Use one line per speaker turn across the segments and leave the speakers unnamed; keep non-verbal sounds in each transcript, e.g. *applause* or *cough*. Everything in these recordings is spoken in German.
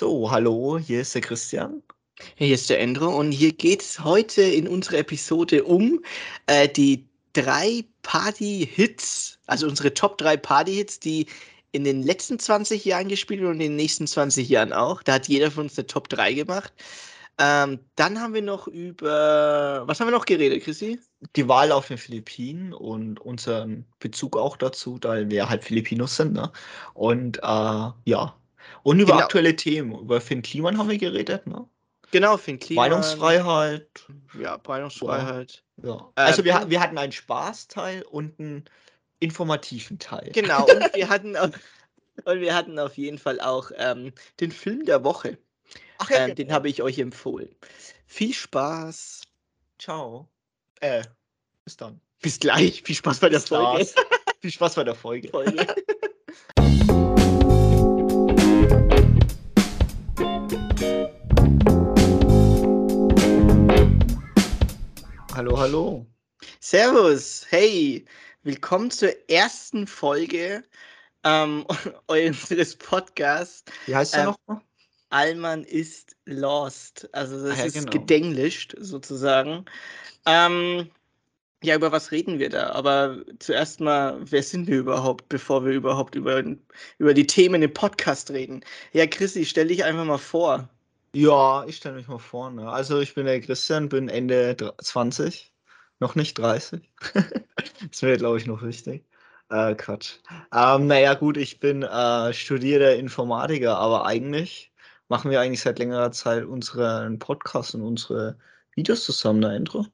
So, hallo, hier ist der Christian.
Hier ist der Endro und hier geht es heute in unserer Episode um äh, die drei Party-Hits, also unsere Top 3 Party-Hits, die in den letzten 20 Jahren gespielt wurden und in den nächsten 20 Jahren auch. Da hat jeder von uns eine Top 3 gemacht. Ähm, dann haben wir noch über, was haben wir noch geredet, Chrissy?
Die Wahl auf den Philippinen und unseren Bezug auch dazu, da wir halt Filipinos sind. Ne? Und äh, ja, und über genau. aktuelle Themen. Über Finn Kliman haben wir geredet. Ne?
Genau, Finn Kliman.
Meinungsfreiheit.
Ja, Meinungsfreiheit.
Ja. ja. Also ähm, wir, wir hatten einen Spaßteil und einen informativen Teil.
Genau, und wir hatten auf, *laughs* und wir hatten auf jeden Fall auch ähm, den Film der Woche. Ach ja, ähm, den habe ich euch empfohlen. Viel Spaß.
Ciao. Äh, bis dann.
Bis gleich. Viel Spaß bei der Folge.
Viel Spaß bei der Folge. Folge. *laughs* hallo, hallo.
Servus. Hey, willkommen zur ersten Folge ähm, *laughs* unseres Podcasts.
Wie heißt der ähm, nochmal?
Allmann ist lost. Also das ah, ja, ist genau. gedenglischt sozusagen. Ähm, ja, über was reden wir da? Aber zuerst mal, wer sind wir überhaupt, bevor wir überhaupt über, über die Themen im Podcast reden? Ja, Chrissy, stell dich einfach mal vor.
Ja, ich stelle mich mal vor. Ne? Also ich bin der Christian, bin Ende 20, noch nicht 30. das wäre, glaube ich, noch wichtig. Äh, Quatsch. Ähm, naja, gut, ich bin äh, studierter Informatiker, aber eigentlich machen wir eigentlich seit längerer Zeit unseren Podcast und unsere Videos zusammen, ne, Intro?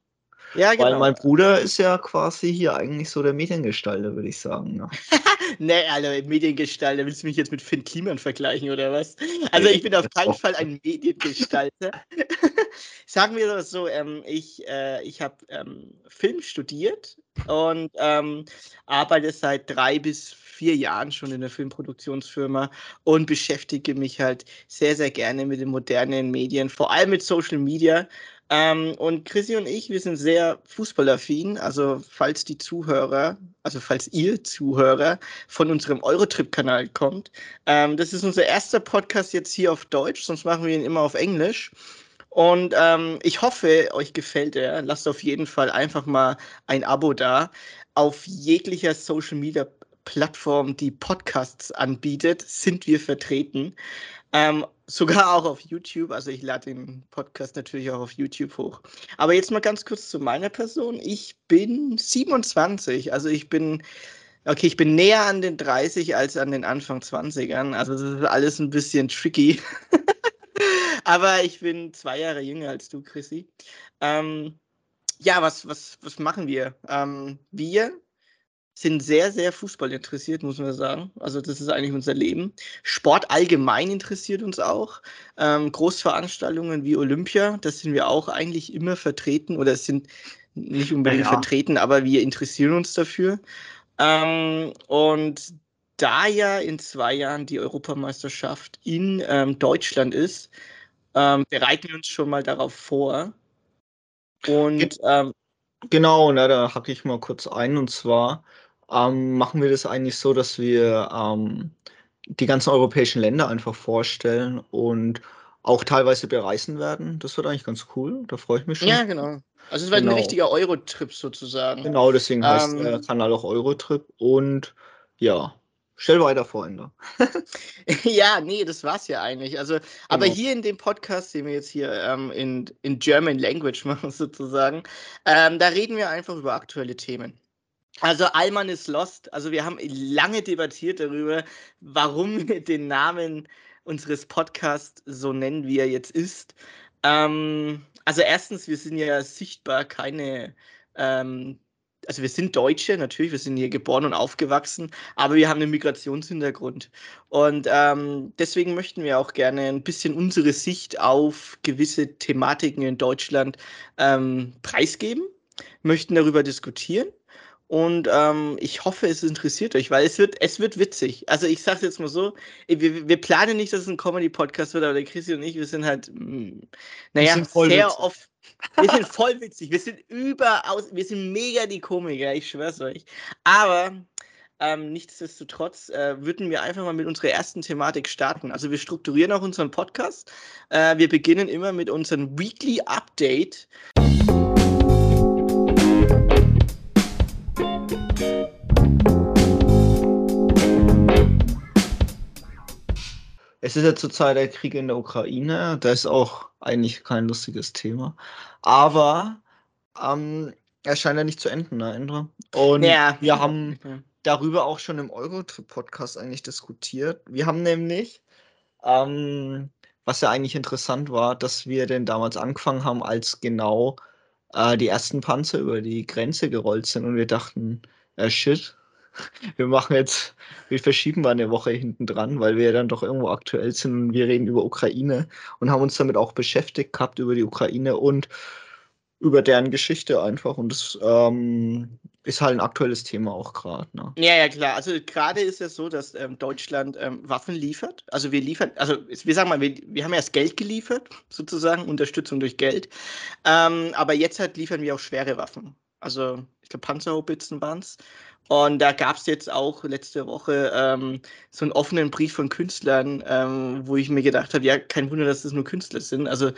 Ja, genau. Weil mein Bruder ist ja quasi hier eigentlich so der Mediengestalter, würde ich sagen. Ne? *laughs*
nee, also Mediengestalter, willst du mich jetzt mit Finn Kliman vergleichen oder was? Also ich bin auf keinen Fall ein Mediengestalter. *laughs* sagen wir das so, ähm, ich, äh, ich habe ähm, Film studiert und ähm, arbeite seit drei bis vier Jahren schon in der Filmproduktionsfirma und beschäftige mich halt sehr, sehr gerne mit den modernen Medien, vor allem mit Social Media. Ähm, und Chrissy und ich, wir sind sehr fußballaffin. Also, falls die Zuhörer, also falls ihr Zuhörer von unserem Eurotrip-Kanal kommt, ähm, das ist unser erster Podcast jetzt hier auf Deutsch, sonst machen wir ihn immer auf Englisch. Und ähm, ich hoffe, euch gefällt er. Lasst auf jeden Fall einfach mal ein Abo da. Auf jeglicher Social Media Plattform, die Podcasts anbietet, sind wir vertreten. Ähm, sogar auch auf YouTube. Also ich lade den Podcast natürlich auch auf YouTube hoch. Aber jetzt mal ganz kurz zu meiner Person. Ich bin 27. Also ich bin, okay, ich bin näher an den 30 als an den Anfang 20ern. Also das ist alles ein bisschen tricky. *laughs* Aber ich bin zwei Jahre jünger als du, Chrissy. Ähm, ja, was, was, was machen wir? Ähm, wir sind sehr, sehr Fußball interessiert, muss man sagen. Also das ist eigentlich unser Leben. Sport allgemein interessiert uns auch. Ähm, Großveranstaltungen wie Olympia, das sind wir auch eigentlich immer vertreten oder sind nicht unbedingt ja. vertreten, aber wir interessieren uns dafür. Ähm, und da ja in zwei Jahren die Europameisterschaft in ähm, Deutschland ist, ähm, bereiten wir uns schon mal darauf vor.
Und ähm, genau, na, da hacke ich mal kurz ein und zwar ähm, machen wir das eigentlich so, dass wir ähm, die ganzen europäischen Länder einfach vorstellen und auch teilweise bereisen werden. Das wird eigentlich ganz cool. Da freue ich mich schon.
Ja, genau. Also es wird genau. ein richtiger Eurotrip sozusagen.
Genau, deswegen heißt ähm, der Kanal auch Eurotrip. Und ja, stell weiter vor, Ende. *laughs*
ja, nee, das war's ja eigentlich. Also, genau. aber hier in dem Podcast, den wir jetzt hier ähm, in, in German Language *laughs* machen, sozusagen, ähm, da reden wir einfach über aktuelle Themen. Also Alman ist lost. Also wir haben lange debattiert darüber, warum *laughs* wir den Namen unseres Podcasts so nennen, wie er jetzt ist. Ähm, also erstens, wir sind ja sichtbar keine, ähm, also wir sind Deutsche, natürlich, wir sind hier geboren und aufgewachsen, aber wir haben einen Migrationshintergrund. Und ähm, deswegen möchten wir auch gerne ein bisschen unsere Sicht auf gewisse Thematiken in Deutschland ähm, preisgeben, möchten darüber diskutieren und ähm, ich hoffe, es interessiert euch, weil es wird, es wird witzig. Also ich sage jetzt mal so, wir, wir planen nicht, dass es ein Comedy-Podcast wird, aber der Chrissy und ich, wir sind halt, mh, mm, naja, sind sehr oft. Wir sind voll witzig. Wir sind überaus, wir sind mega die Komiker, ich schwör's euch. Aber Ähm, nichtsdestotrotz äh, würden wir einfach mal mit unserer ersten Thematik starten. Also wir strukturieren auch unseren Podcast. Äh, wir beginnen immer mit unserem Weekly Update.
Es ist ja zurzeit der Krieg in der Ukraine. Da ist auch eigentlich kein lustiges Thema. Aber ähm, er scheint ja nicht zu enden, ne, Indra? Und ja. wir haben darüber auch schon im Eurotrip-Podcast eigentlich diskutiert. Wir haben nämlich, ähm, was ja eigentlich interessant war, dass wir denn damals angefangen haben, als genau äh, die ersten Panzer über die Grenze gerollt sind und wir dachten, äh, shit, wir machen jetzt, wir verschieben mal eine Woche hinten dran, weil wir ja dann doch irgendwo aktuell sind und wir reden über Ukraine und haben uns damit auch beschäftigt gehabt über die Ukraine und über deren Geschichte einfach. Und das ähm, ist halt ein aktuelles Thema auch gerade. Ne?
Ja, ja, klar. Also gerade ist es so, dass ähm, Deutschland ähm, Waffen liefert. Also wir liefern, also wir sagen mal, wir, wir haben erst Geld geliefert, sozusagen, Unterstützung durch Geld. Ähm, aber jetzt halt liefern wir auch schwere Waffen. Also ich glaube Panzerhaubitzen waren es. Und da gab es jetzt auch letzte Woche ähm, so einen offenen Brief von Künstlern, ähm, wo ich mir gedacht habe, ja, kein Wunder, dass das nur Künstler sind. Also,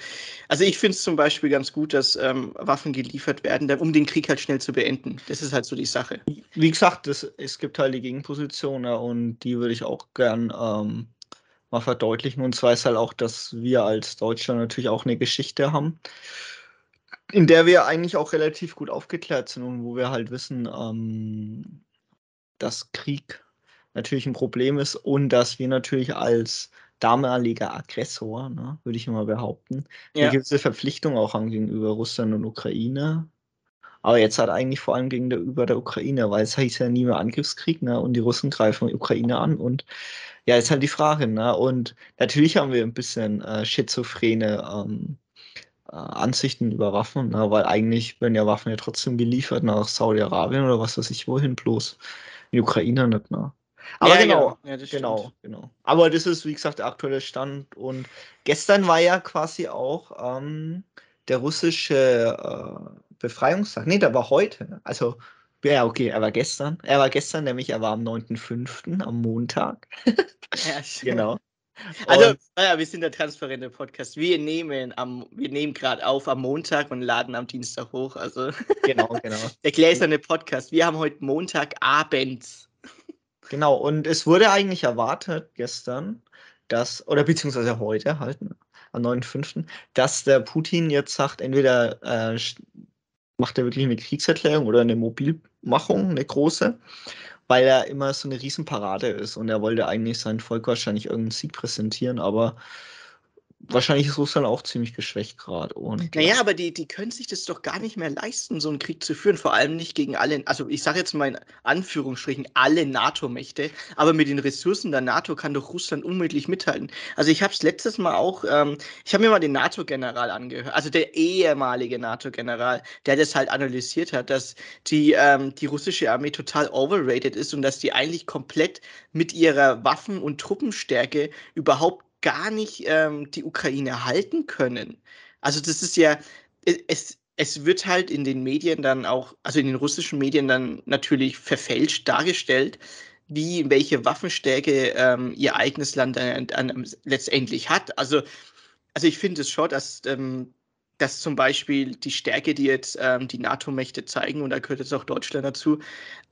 also ich finde es zum Beispiel ganz gut, dass ähm, Waffen geliefert werden, um den Krieg halt schnell zu beenden. Das ist halt so die Sache.
Wie gesagt, das, es gibt halt die Gegenposition ja, und die würde ich auch gern ähm, mal verdeutlichen. Und zwar ist halt auch, dass wir als Deutschland natürlich auch eine Geschichte haben in der wir eigentlich auch relativ gut aufgeklärt sind und wo wir halt wissen, ähm, dass Krieg natürlich ein Problem ist und dass wir natürlich als damaliger Aggressor, ne, würde ich immer behaupten, ja. eine gewisse Verpflichtung auch haben gegenüber Russland und Ukraine. Aber jetzt halt eigentlich vor allem gegenüber der Ukraine, weil es heißt ja nie mehr Angriffskrieg, ne? Und die Russen greifen die Ukraine an und ja, ist halt die Frage, ne? Und natürlich haben wir ein bisschen äh, schizophrene ähm, äh, Ansichten über Waffen, ne? weil eigentlich werden ja Waffen ja trotzdem geliefert nach Saudi-Arabien oder was weiß ich wohin, bloß in die Ukraine nicht. Ne? Aber ja, genau, genau, ja, genau, genau. Aber das ist, wie gesagt, der aktuelle Stand. Und gestern war ja quasi auch ähm, der russische äh, Befreiungstag. Nee, der war heute. Also, ja, okay, er war gestern. Er war gestern, nämlich er war am 9.5., am Montag.
ja, *laughs* genau. Also, naja, wir sind der transparente Podcast. Wir nehmen am, wir nehmen gerade auf am Montag und laden am Dienstag hoch. Also genau, genau. *laughs* der gläserne Podcast. Wir haben heute Montagabend.
Genau, und es wurde eigentlich erwartet gestern, dass, oder beziehungsweise heute halt, ne, am 9.5., dass der Putin jetzt sagt, entweder äh, macht er wirklich eine Kriegserklärung oder eine Mobilmachung, eine große weil er immer so eine Riesenparade ist und er wollte eigentlich sein Volk wahrscheinlich irgendeinen Sieg präsentieren, aber wahrscheinlich ist Russland auch ziemlich geschwächt gerade.
Naja, ja. aber die, die können sich das doch gar nicht mehr leisten, so einen Krieg zu führen. Vor allem nicht gegen alle, also ich sage jetzt mal in Anführungsstrichen, alle NATO-Mächte. Aber mit den Ressourcen der NATO kann doch Russland unmöglich mithalten. Also ich habe es letztes Mal auch, ähm, ich habe mir mal den NATO-General angehört, also der ehemalige NATO-General, der das halt analysiert hat, dass die, ähm, die russische Armee total overrated ist und dass die eigentlich komplett mit ihrer Waffen- und Truppenstärke überhaupt gar nicht ähm, die Ukraine halten können. Also das ist ja, es, es wird halt in den Medien dann auch, also in den russischen Medien dann natürlich verfälscht dargestellt, wie welche Waffenstärke ähm, ihr eigenes Land dann, dann letztendlich hat. Also, also ich finde es schon, dass, ähm, dass zum Beispiel die Stärke, die jetzt ähm, die NATO-Mächte zeigen, und da gehört jetzt auch Deutschland dazu,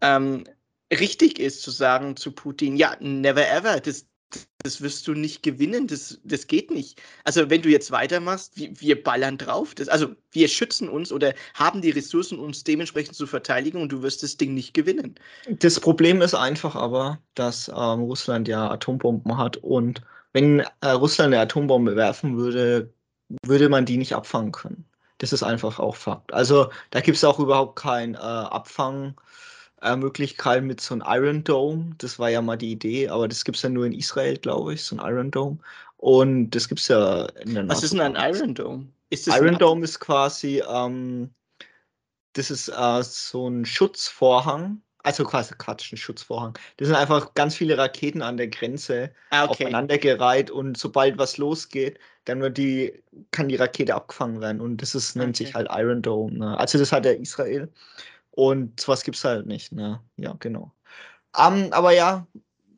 ähm, richtig ist zu sagen zu Putin, ja, never ever, das, das wirst du nicht gewinnen, das, das geht nicht. Also wenn du jetzt weitermachst, wir, wir ballern drauf, das, also wir schützen uns oder haben die Ressourcen, uns dementsprechend zu verteidigen und du wirst das Ding nicht gewinnen.
Das Problem ist einfach aber, dass ähm, Russland ja Atombomben hat und wenn äh, Russland eine Atombombe werfen würde, würde man die nicht abfangen können. Das ist einfach auch Fakt. Also da gibt es auch überhaupt kein äh, Abfangen äh, Möglichkeit mit so einem Iron Dome. Das war ja mal die Idee, aber das gibt es ja nur in Israel, glaube ich, so ein Iron Dome. Und das gibt es ja
in der Was ist denn ein Iron Dome?
Iron Dome ist quasi, ähm, das ist äh, so ein Schutzvorhang, also quasi Quatsch, ein Schutzvorhang. Das sind einfach ganz viele Raketen an der Grenze ah, okay. aufeinandergereiht und sobald was losgeht, dann wird die, kann die Rakete abgefangen werden und das ist, nennt okay. sich halt Iron Dome. Ne? Also das hat ja Israel. Und sowas gibt es halt nicht, ne? Ja, genau. Um, aber ja,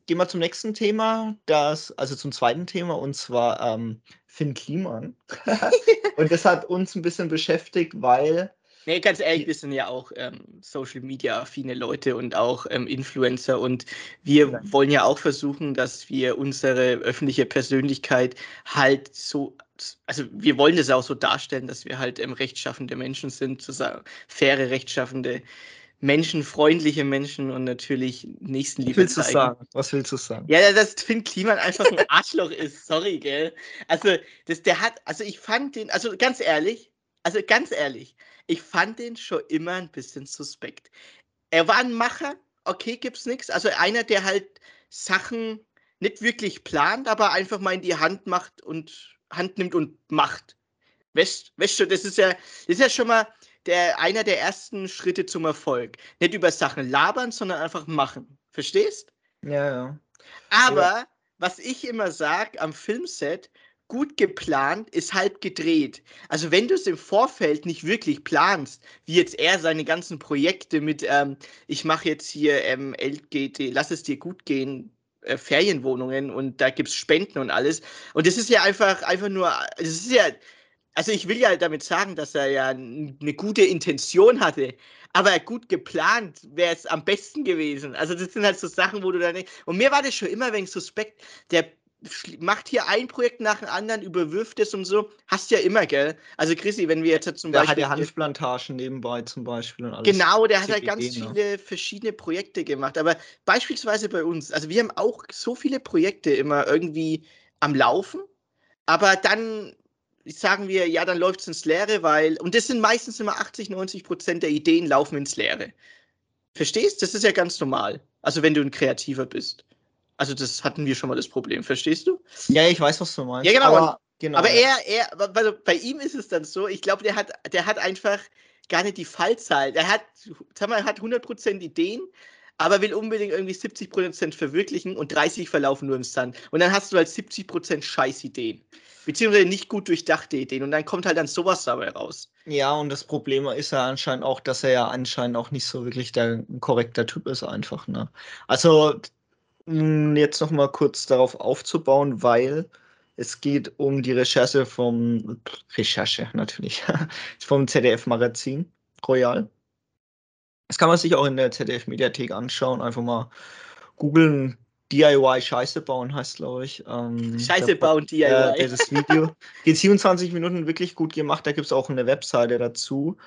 gehen wir zum nächsten Thema, das, also zum zweiten Thema, und zwar ähm, Finn Kliman. *laughs* und das hat uns ein bisschen beschäftigt, weil.
Nee, ganz ehrlich, wir sind ja auch ähm, Social Media affine Leute und auch ähm, Influencer und wir ja. wollen ja auch versuchen, dass wir unsere öffentliche Persönlichkeit halt so, also wir wollen das auch so darstellen, dass wir halt ähm, rechtschaffende Menschen sind, sozusagen faire rechtschaffende menschenfreundliche Menschen und natürlich Nächstenliebe.
Was willst du sagen? Was willst du sagen?
Ja, dass Finn Kliman einfach ein *laughs* Arschloch ist. Sorry, gell? Also, das, der hat, also ich fand den, also ganz ehrlich, also ganz ehrlich, ich fand den schon immer ein bisschen suspekt. Er war ein Macher, okay, gibt's nichts. Also einer, der halt Sachen nicht wirklich plant, aber einfach mal in die Hand macht und Hand nimmt und macht. Weißt, weißt du, das ist ja, das ist ja schon mal, der, einer der ersten Schritte zum Erfolg. Nicht über Sachen labern, sondern einfach machen. Verstehst?
Ja, ja.
Aber ja. was ich immer sage am Filmset, gut geplant ist halb gedreht. Also wenn du es im Vorfeld nicht wirklich planst, wie jetzt er seine ganzen Projekte mit, ähm, ich mache jetzt hier ähm, LGT, lass es dir gut gehen, äh, Ferienwohnungen und da gibt es Spenden und alles. Und das ist ja einfach, einfach nur, das ist ja, also ich will ja damit sagen, dass er ja eine gute Intention hatte, aber gut geplant wäre es am besten gewesen. Also das sind halt so Sachen, wo du dann und mir war das schon immer wegen suspekt, der macht hier ein Projekt nach dem anderen, überwirft es und so. Hast ja immer, gell? Also Chrissy, wenn wir jetzt zum
der Beispiel... Der hat ja Hanfplantagen nebenbei zum Beispiel und alles.
Genau, der hat halt ganz ne? viele verschiedene Projekte gemacht. Aber beispielsweise bei uns, also wir haben auch so viele Projekte immer irgendwie am Laufen, aber dann sagen wir, ja, dann läuft es ins Leere, weil, und das sind meistens immer 80, 90 Prozent der Ideen laufen ins Leere. Verstehst? Das ist ja ganz normal. Also wenn du ein Kreativer bist. Also das hatten wir schon mal das Problem, verstehst du?
Ja, ich weiß, was du meinst.
Ja, genau. Aber, genau, aber er, er, also bei ihm ist es dann so, ich glaube, der hat, der hat einfach gar nicht die Fallzahl. Der hat, sag mal, hat 100% Ideen, aber will unbedingt irgendwie 70% verwirklichen und 30 verlaufen nur im Sand. Und dann hast du halt 70% Scheißideen beziehungsweise nicht gut durchdachte Ideen. Und dann kommt halt dann sowas dabei raus.
Ja, und das Problem ist ja anscheinend auch, dass er ja anscheinend auch nicht so wirklich der korrekter Typ ist, einfach. Ne? Also, jetzt noch mal kurz darauf aufzubauen, weil es geht um die Recherche vom Recherche natürlich *laughs* vom ZDF-Magazin Royal. Das kann man sich auch in der ZDF-Mediathek anschauen. Einfach mal googeln DIY Scheiße bauen heißt, glaube ich.
Ähm, Scheiße bauen DIY.
Äh, das Video geht 27 Minuten wirklich gut gemacht. Da gibt es auch eine Webseite dazu.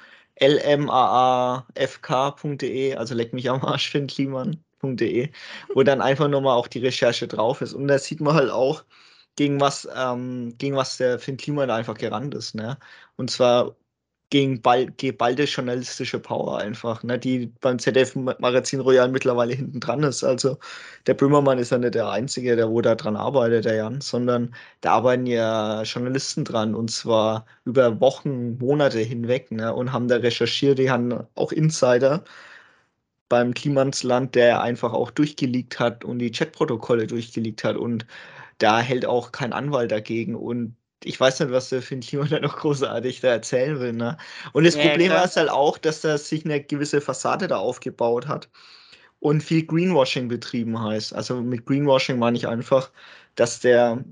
lmaafk.de, also leck mich am Arsch, Finn Kliman.de, wo dann einfach nochmal auch die Recherche drauf ist. Und da sieht man halt auch, gegen was, ähm, gegen was der Finn Kliman einfach gerannt ist. Ne? Und zwar gegen geballte journalistische Power einfach, ne, die beim ZDF-Magazin Royal mittlerweile hinten dran ist. Also der Böhmermann ist ja nicht der Einzige, der wo da dran arbeitet, der Jan, sondern da arbeiten ja Journalisten dran und zwar über Wochen, Monate hinweg ne, und haben da recherchiert, die haben auch Insider beim Klimansland, der einfach auch durchgelegt hat und die Chatprotokolle durchgelegt hat und da hält auch kein Anwalt dagegen und ich weiß nicht, was der Finn Kliman *laughs* da noch großartig da erzählen will. Ne? Und das ja, Problem klar. es halt auch, dass er sich eine gewisse Fassade da aufgebaut hat und viel Greenwashing betrieben heißt. Also mit Greenwashing meine ich einfach, dass der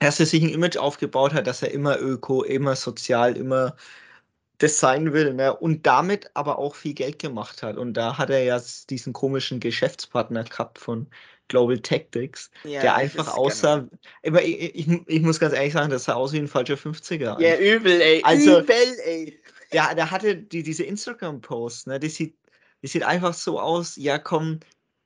dass er sich ein Image aufgebaut hat, dass er immer öko, immer sozial, immer das sein will ne? und damit aber auch viel Geld gemacht hat. Und da hat er ja diesen komischen Geschäftspartner gehabt von Global Tactics, ja, der einfach aussah. Immer, ich, ich, ich, muss ganz ehrlich sagen, das sah aus wie ein falscher 50er.
Ja, übel, ey.
Also, übel, ey. Der, der hatte die, diese Instagram-Post, ne? Die sieht, die sieht einfach so aus, ja komm,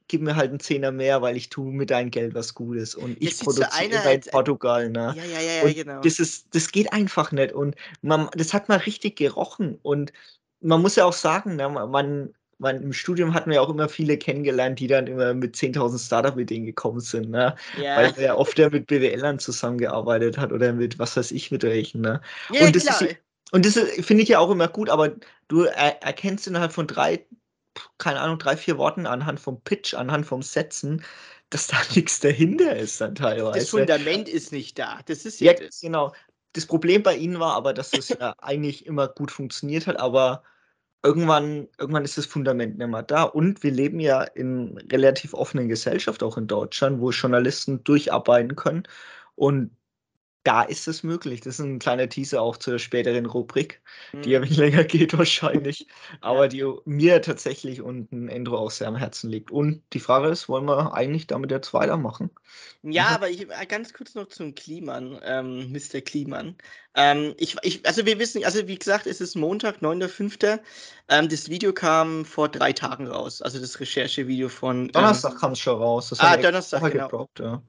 gib mir halt einen Zehner mehr, weil ich tue mit deinem Geld was Gutes und ich produziere in Portugal, ne?
Ja, ja, ja, ja genau.
Das ist, das geht einfach nicht und man, das hat mal richtig gerochen und man muss ja auch sagen, ne, man, man, im Studium hatten wir auch immer viele kennengelernt, die dann immer mit 10.000 Startup-Ideen gekommen sind, ne? Ja. Weil er ja oft ja mit BWLern zusammengearbeitet hat oder mit was weiß ich mit welchen, ne? Ja, und das klar. Ist, und das finde ich ja auch immer gut, aber du er, erkennst innerhalb von drei, keine Ahnung, drei, vier Worten anhand vom Pitch, anhand vom Setzen, dass da *laughs* nichts dahinter ist dann teilweise.
Das Fundament ist nicht da. Das ist ja,
das. genau. Das Problem bei ihnen war aber, dass es ja eigentlich immer gut funktioniert hat, aber irgendwann, irgendwann ist das Fundament nicht mehr da. Und wir leben ja in relativ offenen Gesellschaft, auch in Deutschland, wo Journalisten durcharbeiten können. Und da ist es möglich. Das ist ein kleiner Teaser auch zur späteren Rubrik, die ja
Mhm.
ein wenig länger geht wahrscheinlich, *laughs* aber die mir tatsächlich und dem Endro auch sehr am Herzen liegt. Und die Frage ist, wollen wir eigentlich damit jetzt weitermachen?
Ja,
Mhm.
aber ich äh, ganz kurz noch zum Kliman, ähm, Mr. Kliman. Ähm, ich ich also, wir wissen also, wie gesagt, es ist Montag, 9.5. Ähm, das Video kam vor 3 Tagen raus, also das Recherchevideo von, ähm
Donnerstag kam es schon raus. Das
Ah, Donnerstag, genau.
gedroppt, ja.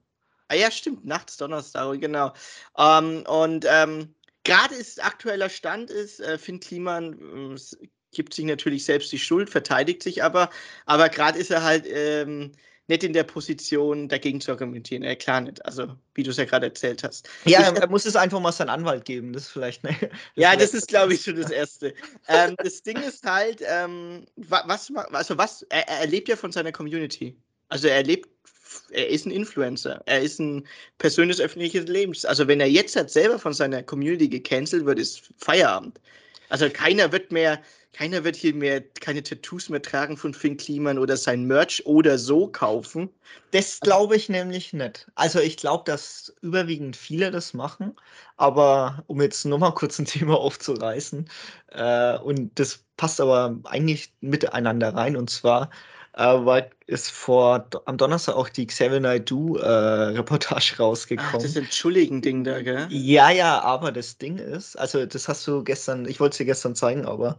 Ah ja, stimmt, nachts Donnerstag, genau. Ähm, und, ähm, grade ist aktueller Stand ist, äh, Finn Kliman, s gibt sich natürlich selbst die Schuld, verteidigt sich aber, aber grad ist er halt, ähm, nicht in der Position, dagegen zu argumentieren. Äh, klar nicht, also, wie du's ja grad erzählt hast.
Ja,
Ich
er muss es einfach mal seinen Anwalt geben. Das ist vielleicht 'ne das *laughs*
Ja, das
vielleicht
ist, glaube ich, schon das Erste. Ähm, das Ding ist halt, ähm, wa was also, was er er lebt ja von seiner Community. Also, er lebt er ist 'n Influencer. Er ist 'n Person des öffentlichen Lebens. Also, wenn er jetzt halt selber von seiner Community gecancelt wird, ist Feierabend. Also, keiner wird mehr keiner wird hier mehr keine Tattoos mehr tragen von Finn Kliman oder sein Merch oder so kaufen.
Das glaube ich nämlich nicht. Also, ich glaube, dass überwiegend viele das machen, aber um jetzt noch mal kurz 'n Thema *laughs* aufzureißen, äh, und das passt aber eigentlich miteinander rein. Und zwar, war ist vor am Donnerstag auch die Xavier Naidoo, äh, Reportage
Ach, das
rausgekommen.
Entschuldigen-Ding da, gell?
Ja, ja, aber das Ding ist also, das hast du gestern ich wollte es dir gestern zeigen, aber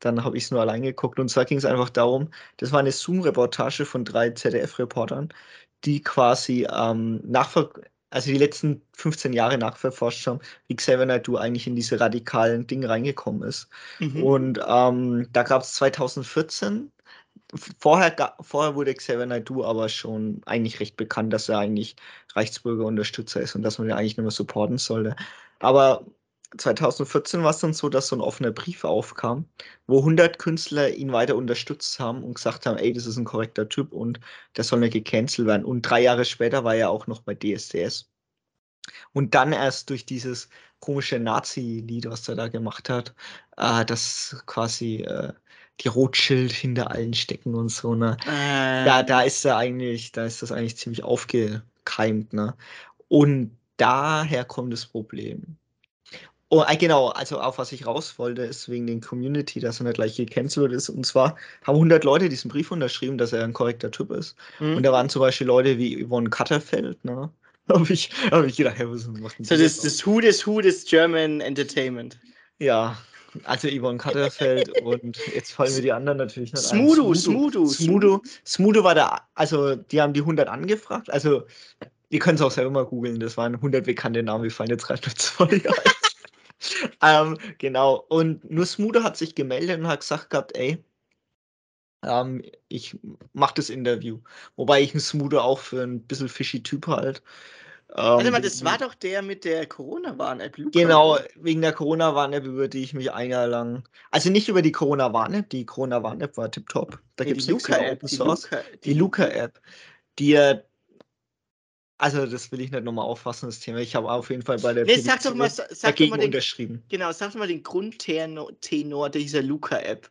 dann habe ich's nur allein geguckt. Und zwar ging's einfach darum das war 'ne Zoom-Reportage von 3 ZDF-Reportern, die quasi, ähm, nachver also, die letzten 15 Jahre nachverforscht haben, wie Xavier Naidoo eigentlich in diese radikalen Dinge reingekommen ist.
Mhm.
Und, ähm, da gab's 2014 v vorher vorher wurde Xavier Naidoo aber schon eigentlich recht bekannt, dass er eigentlich Reichsbürgerunterstützer ist und dass man ihn eigentlich mehr supporten sollte. Aber 2014 war's dann so, dass so 'n offener Brief aufkam, wo 100 Künstler ihn weiter unterstützt haben und gesagt haben: „Ey, das ist 'n korrekter Typ und der soll nicht gecancelt werden.“ Und 3 Jahre später war er auch noch bei DSDS. Und dann erst durch dieses komische Nazi-Lied, was er da gemacht hat, äh, dass quasi, äh, die Rothschild hinter allen stecken und so, ne? Da da
Ähm.
ist er eigentlich da ist das eigentlich ziemlich aufgekeimt, ne? Und daher kommt das Problem. Oh, ah, genau, also, auf was ich raus wollte, ist wegen den Community, dass er nicht gleich gecancelt ist. Und zwar haben 100 Leute diesen Brief unterschrieben, dass er 'n korrekter Typ ist. Und
Mhm.
da waren zum Beispiel Leute wie Yvonne Katterfeld, ne? *laughs* Habe ich habe ich gedacht: „Hä, was macht 'n
So das das Who des Who des German Entertainment.
Ja, also, Yvonne Katterfeld und jetzt fallen mir die anderen natürlich nicht ein.
Smudo,
Smudo
Smudo,
Smudo Smudo war der also, die haben die 100 angefragt. Also, ihr könnt's auch selber mal googeln. Das waren 100 bekannte Namen. Mir fallen jetzt grad nur 2 ein. *laughs* Ähm, genau. Und nur Smudo hat sich gemeldet und hat gesagt gehabt: „Ey“ „ähm, ich mache das Interview.“ Wobei ich 'n Smudo auch für 'n bisschen fishy Typ halte.
Warte
Ähm,
mal,
we
das war doch der mit der Corona-Warn-App, Luca,
Genau, wegen der Corona-Warn-App, über die ich mich ein Jahr lang also, nicht über die Corona-Warn-App, die Corona-Warn-App war tipptopp. Da
Ne, die
gibt's nix, die
Luca-App, die. Luca
Die Luca-App, also, das will ich nicht noch mal auffassen, das Thema. Ich habe auf jeden Fall bei der
Ne, sag doch mal sag doch
dagegen
mal den
unterschrieben.
genau, sag doch mal den Grundterno Tenor dieser Luca-App.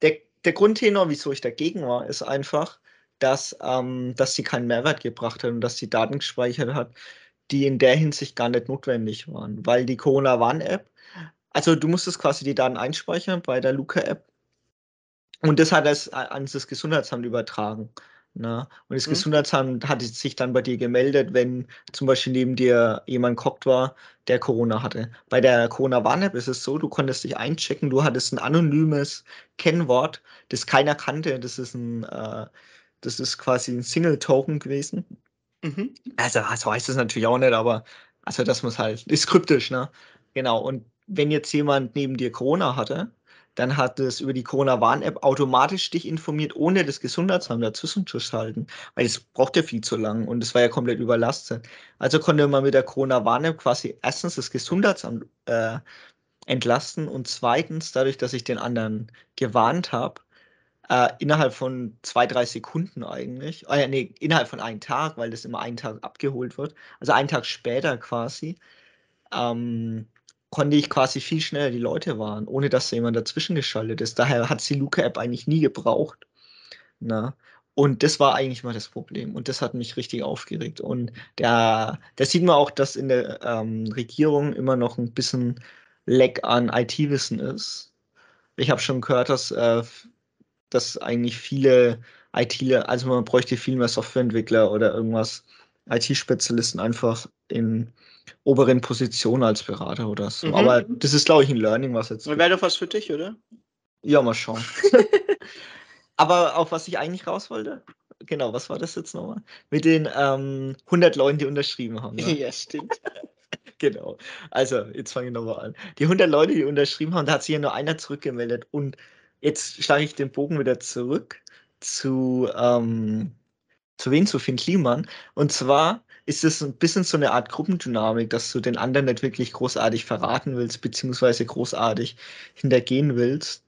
Der der Grundtenor, wieso ich dagegen war, ist einfach, dass ähm, dass sie keinen Mehrwert gebracht hat und dass sie Daten gespeichert hat, die in der Hinsicht gar nicht notwendig waren. Weil die Corona-Warn-App also, du musstest quasi die Daten einspeichern bei der Luca-App und das hat das a ans das Gesundheitsamt übertragen, ne? Und das
Mhm.
Gesundheitsamt hatte sich dann bei dir gemeldet, wenn zum Beispiel neben dir jemand gehockt war, der Corona hatte. Bei der Corona-Warn-App ist es so, du konntest dich einchecken, du hattest 'n anonymes Kennwort, das keiner kannte. Das ist 'n äh, das ist quasi 'n Single Token gewesen.
Mhm.
Also, so heißt es natürlich auch nicht, aber also, dass man's halt ist kryptisch, ne? Genau. Und wenn jetzt jemand neben dir Corona hatte, dann hat es über die Corona-Warn-App automatisch dich informiert, ohne das Gesundheitsamt dazwischen zu schalten, weil es braucht ja viel zu lang und es war ja komplett überlastet. Also, konnte man mit der Corona-Warn-App quasi 1. das Gesundheitsamt, äh, entlasten und 2. dadurch, dass ich den anderen gewarnt habe, äh, innerhalb von 2, 3 Sekunden eigentlich ah ja, ne, innerhalb von 1 Tag, weil das immer einen Tag abgeholt wird, also, einen Tag später quasi, ähm, konnte ich quasi viel schneller die Leute warnen, ohne dass da jemand dazwischen geschaltet ist. Daher hat die Luca-App eigentlich nie gebraucht. Na? Und das war eigentlich mal das Problem. Und das hat mich richtig aufgeregt. Und da, da sieht man auch, dass in der ähm, Regierung immer noch ein bisschen Leck an IT-Wissen ist. Ich habe schon gehört, dass, äh, dass eigentlich viele ITler, also man bräuchte viel mehr Softwareentwickler oder irgendwas, IT-Spezialisten einfach in oberen Positionen als Berater oder so. Mhm. Aber das ist, glaube ich, ein Learning, was jetzt.
Wäre doch was für dich, oder?
Ja, mal schauen. *laughs* Aber auf was ich eigentlich raus wollte, genau, was war das jetzt nochmal? Mit den ähm, 100 Leuten, die unterschrieben haben.
Ne? Ja, stimmt. *laughs*
genau. Also, jetzt fange ich nochmal an. Die 100 Leute, die unterschrieben haben, da hat sich ja nur einer zurückgemeldet. Und jetzt schlage ich den Bogen wieder zurück zu, ähm, zu wen? Zu Finn Kliman. Und zwar ist es ein bisschen so eine Art Gruppendynamik, dass du den anderen nicht wirklich großartig verraten willst, beziehungsweise großartig hintergehen willst.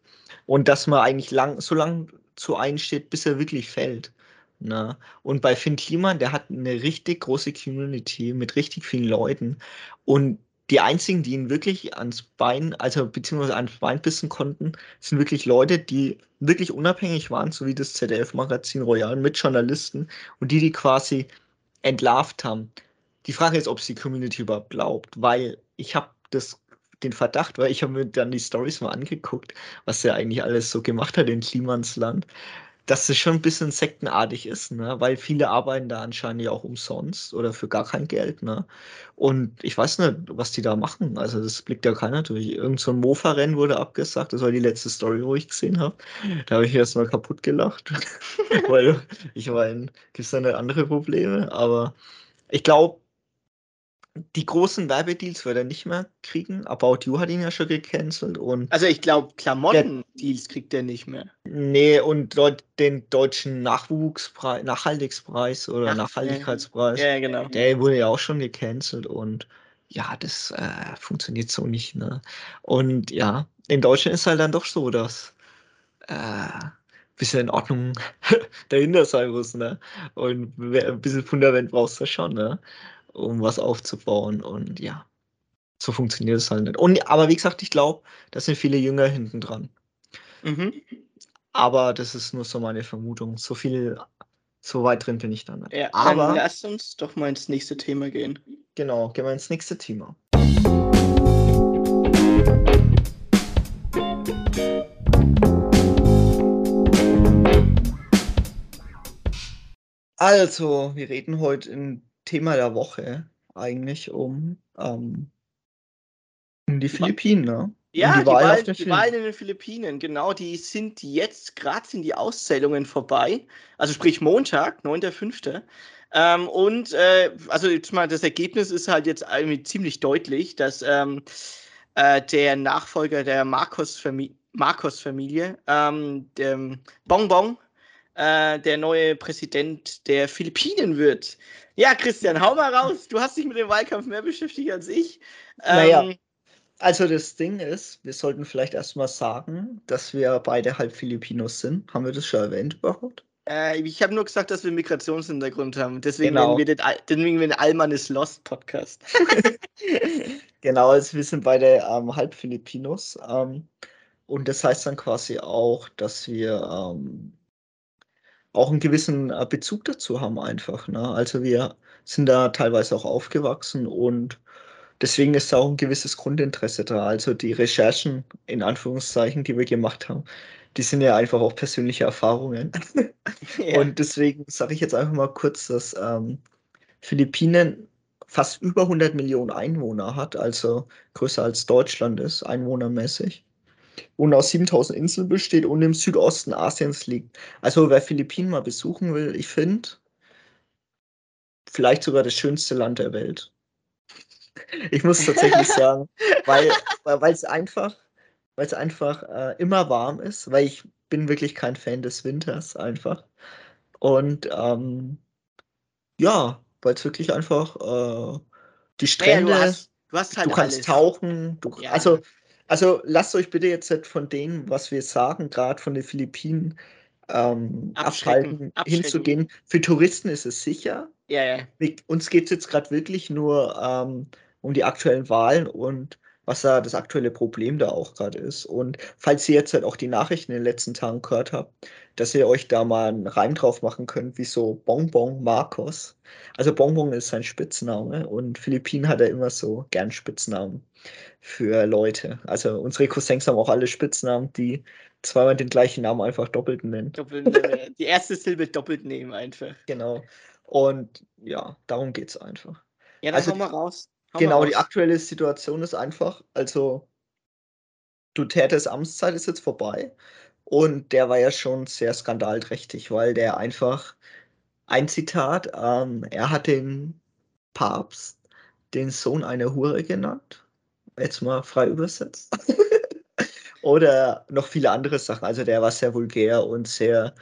Und dass man eigentlich lang, so lange zu einsteht, bis er wirklich fällt. Ne? Und bei Finn Kliman, der hat eine richtig große Community mit richtig vielen Leuten. Und die einzigen, die ihn wirklich ans Bein, also beziehungsweise ans Bein bissen konnten, sind wirklich Leute, die wirklich unabhängig waren, so wie das ZDF-Magazin Royal mit Journalisten und die, die quasi entlarvt haben. Die Frage ist, ob es die Community überhaupt glaubt, weil ich habe das den Verdacht, weil ich habe mir dann die Stories mal angeguckt, was er eigentlich alles so gemacht hat in Klimansland, dass es schon ein bisschen sektenartig ist, ne? weil viele arbeiten da anscheinend ja auch umsonst oder für gar kein Geld. Ne? Und ich weiß nicht, was die da machen. Also das blickt ja keiner durch. Irgend so ein Mofa-Rennen wurde abgesagt. Das war die letzte Story, wo ich gesehen habe. Da habe ich erstmal kaputt gelacht. *laughs* *laughs* weil ich meine, gibt es da nicht andere Probleme? Aber ich glaube, die großen Werbedeals wird er nicht mehr kriegen. About You hat ihn ja schon gecancelt. Und
also ich glaube, Klamotten-Deals kriegt er nicht mehr.
Nee, und dort den deutschen Nachwuchspreis, Nachhaltigspreis oder Ach, Nachhaltigkeitspreis,
ja, genau.
der wurde ja auch schon gecancelt und ja, das äh, funktioniert so nicht. Ne? Und ja, in Deutschland ist halt dann doch so, dass äh, bisschen in Ordnung *laughs* dahinter sein muss, ne? Und ein bisschen Fundament brauchst du schon, ne? Um was aufzubauen. Und ja, so funktioniert es halt nicht. Und, aber wie gesagt, ich glaube, da sind viele Jünger hinten dran. Mhm. Aber das ist nur so meine Vermutung. So viel, so weit drin bin ich da nicht.
Ja, aber lass uns doch mal ins nächste Thema gehen.
Genau, gehen wir ins nächste Thema. Also, wir reden heute in Thema der Woche eigentlich um, ähm, um die Philippinen, ne?
Ja, um die, die, Wahl, die Wahlen in den Philippinen, genau, die sind jetzt, gerade sind die Auszählungen vorbei, also sprich Montag, 9.5. Ähm, und äh, also jetzt mal, das Ergebnis ist halt jetzt ziemlich deutlich, dass ähm, äh, der Nachfolger der Marcos-Familie, Marcos ähm, Bonbon, äh, der neue Präsident der Philippinen wird. Ja, Christian, hau mal raus. Du hast dich mit dem Wahlkampf mehr beschäftigt als ich.
Naja, ähm, also das Ding ist, wir sollten vielleicht erstmal sagen, dass wir beide halb Filipinos sind. Haben wir das schon erwähnt überhaupt?
Äh, ich habe nur gesagt, dass wir einen Migrationshintergrund haben. Deswegen genau. wir den, deswegen wir den Alman is Lost Podcast. *laughs* *laughs*
genau, also wir sind beide ähm, halb Filipinos. Ähm, und das heißt dann quasi auch, dass wir ähm, auch einen gewissen äh, Bezug dazu haben einfach. Ne? Also wir sind da teilweise auch aufgewachsen und deswegen ist da auch ein gewisses Grundinteresse da. Also die Recherchen in Anführungszeichen, die wir gemacht haben, die sind ja einfach auch persönliche Erfahrungen. *laughs* ja. Und deswegen sage ich jetzt einfach mal kurz, dass ähm, Philippinen fast über 100 Millionen Einwohner hat, also größer als Deutschland ist, einwohnermäßig und aus 7000 Inseln besteht und im Südosten Asiens liegt. Also wer Philippinen mal besuchen will, ich finde, vielleicht sogar das schönste Land der Welt. Ich muss tatsächlich *laughs* sagen, weil es einfach, weil es einfach äh, immer warm ist, weil ich bin wirklich kein Fan des Winters einfach. Und ähm, ja, weil es wirklich einfach äh, die Strände, ja, du, hast, du, hast halt du kannst alles. tauchen, du, ja. also also lasst euch bitte jetzt nicht von dem, was wir sagen, gerade von den Philippinen, ähm, abhalten, hinzugehen. Für Touristen ist es sicher.
Ja, ja.
Uns geht es jetzt gerade wirklich nur ähm, um die aktuellen Wahlen und was da das aktuelle Problem da auch gerade ist. Und falls ihr jetzt halt auch die Nachrichten in den letzten Tagen gehört habt, dass ihr euch da mal einen Reim drauf machen könnt, wie so Bonbon Marcos. Also Bonbon ist sein Spitzname und Philippinen hat er immer so gern Spitznamen für Leute. Also unsere Cousins haben auch alle Spitznamen, die zweimal den gleichen Namen einfach doppelt nennen.
Doppelt, äh, die erste Silbe doppelt nehmen einfach.
Genau. Und ja, darum geht es einfach.
Ja, dann also, hau mal raus.
Genau, die aktuelle Situation ist einfach, also Dutertes Amtszeit ist jetzt vorbei und der war ja schon sehr skandalträchtig, weil der einfach, ein Zitat, ähm, er hat den Papst den Sohn einer Hure genannt. Jetzt mal frei übersetzt. *laughs* Oder noch viele andere Sachen. Also der war sehr vulgär und sehr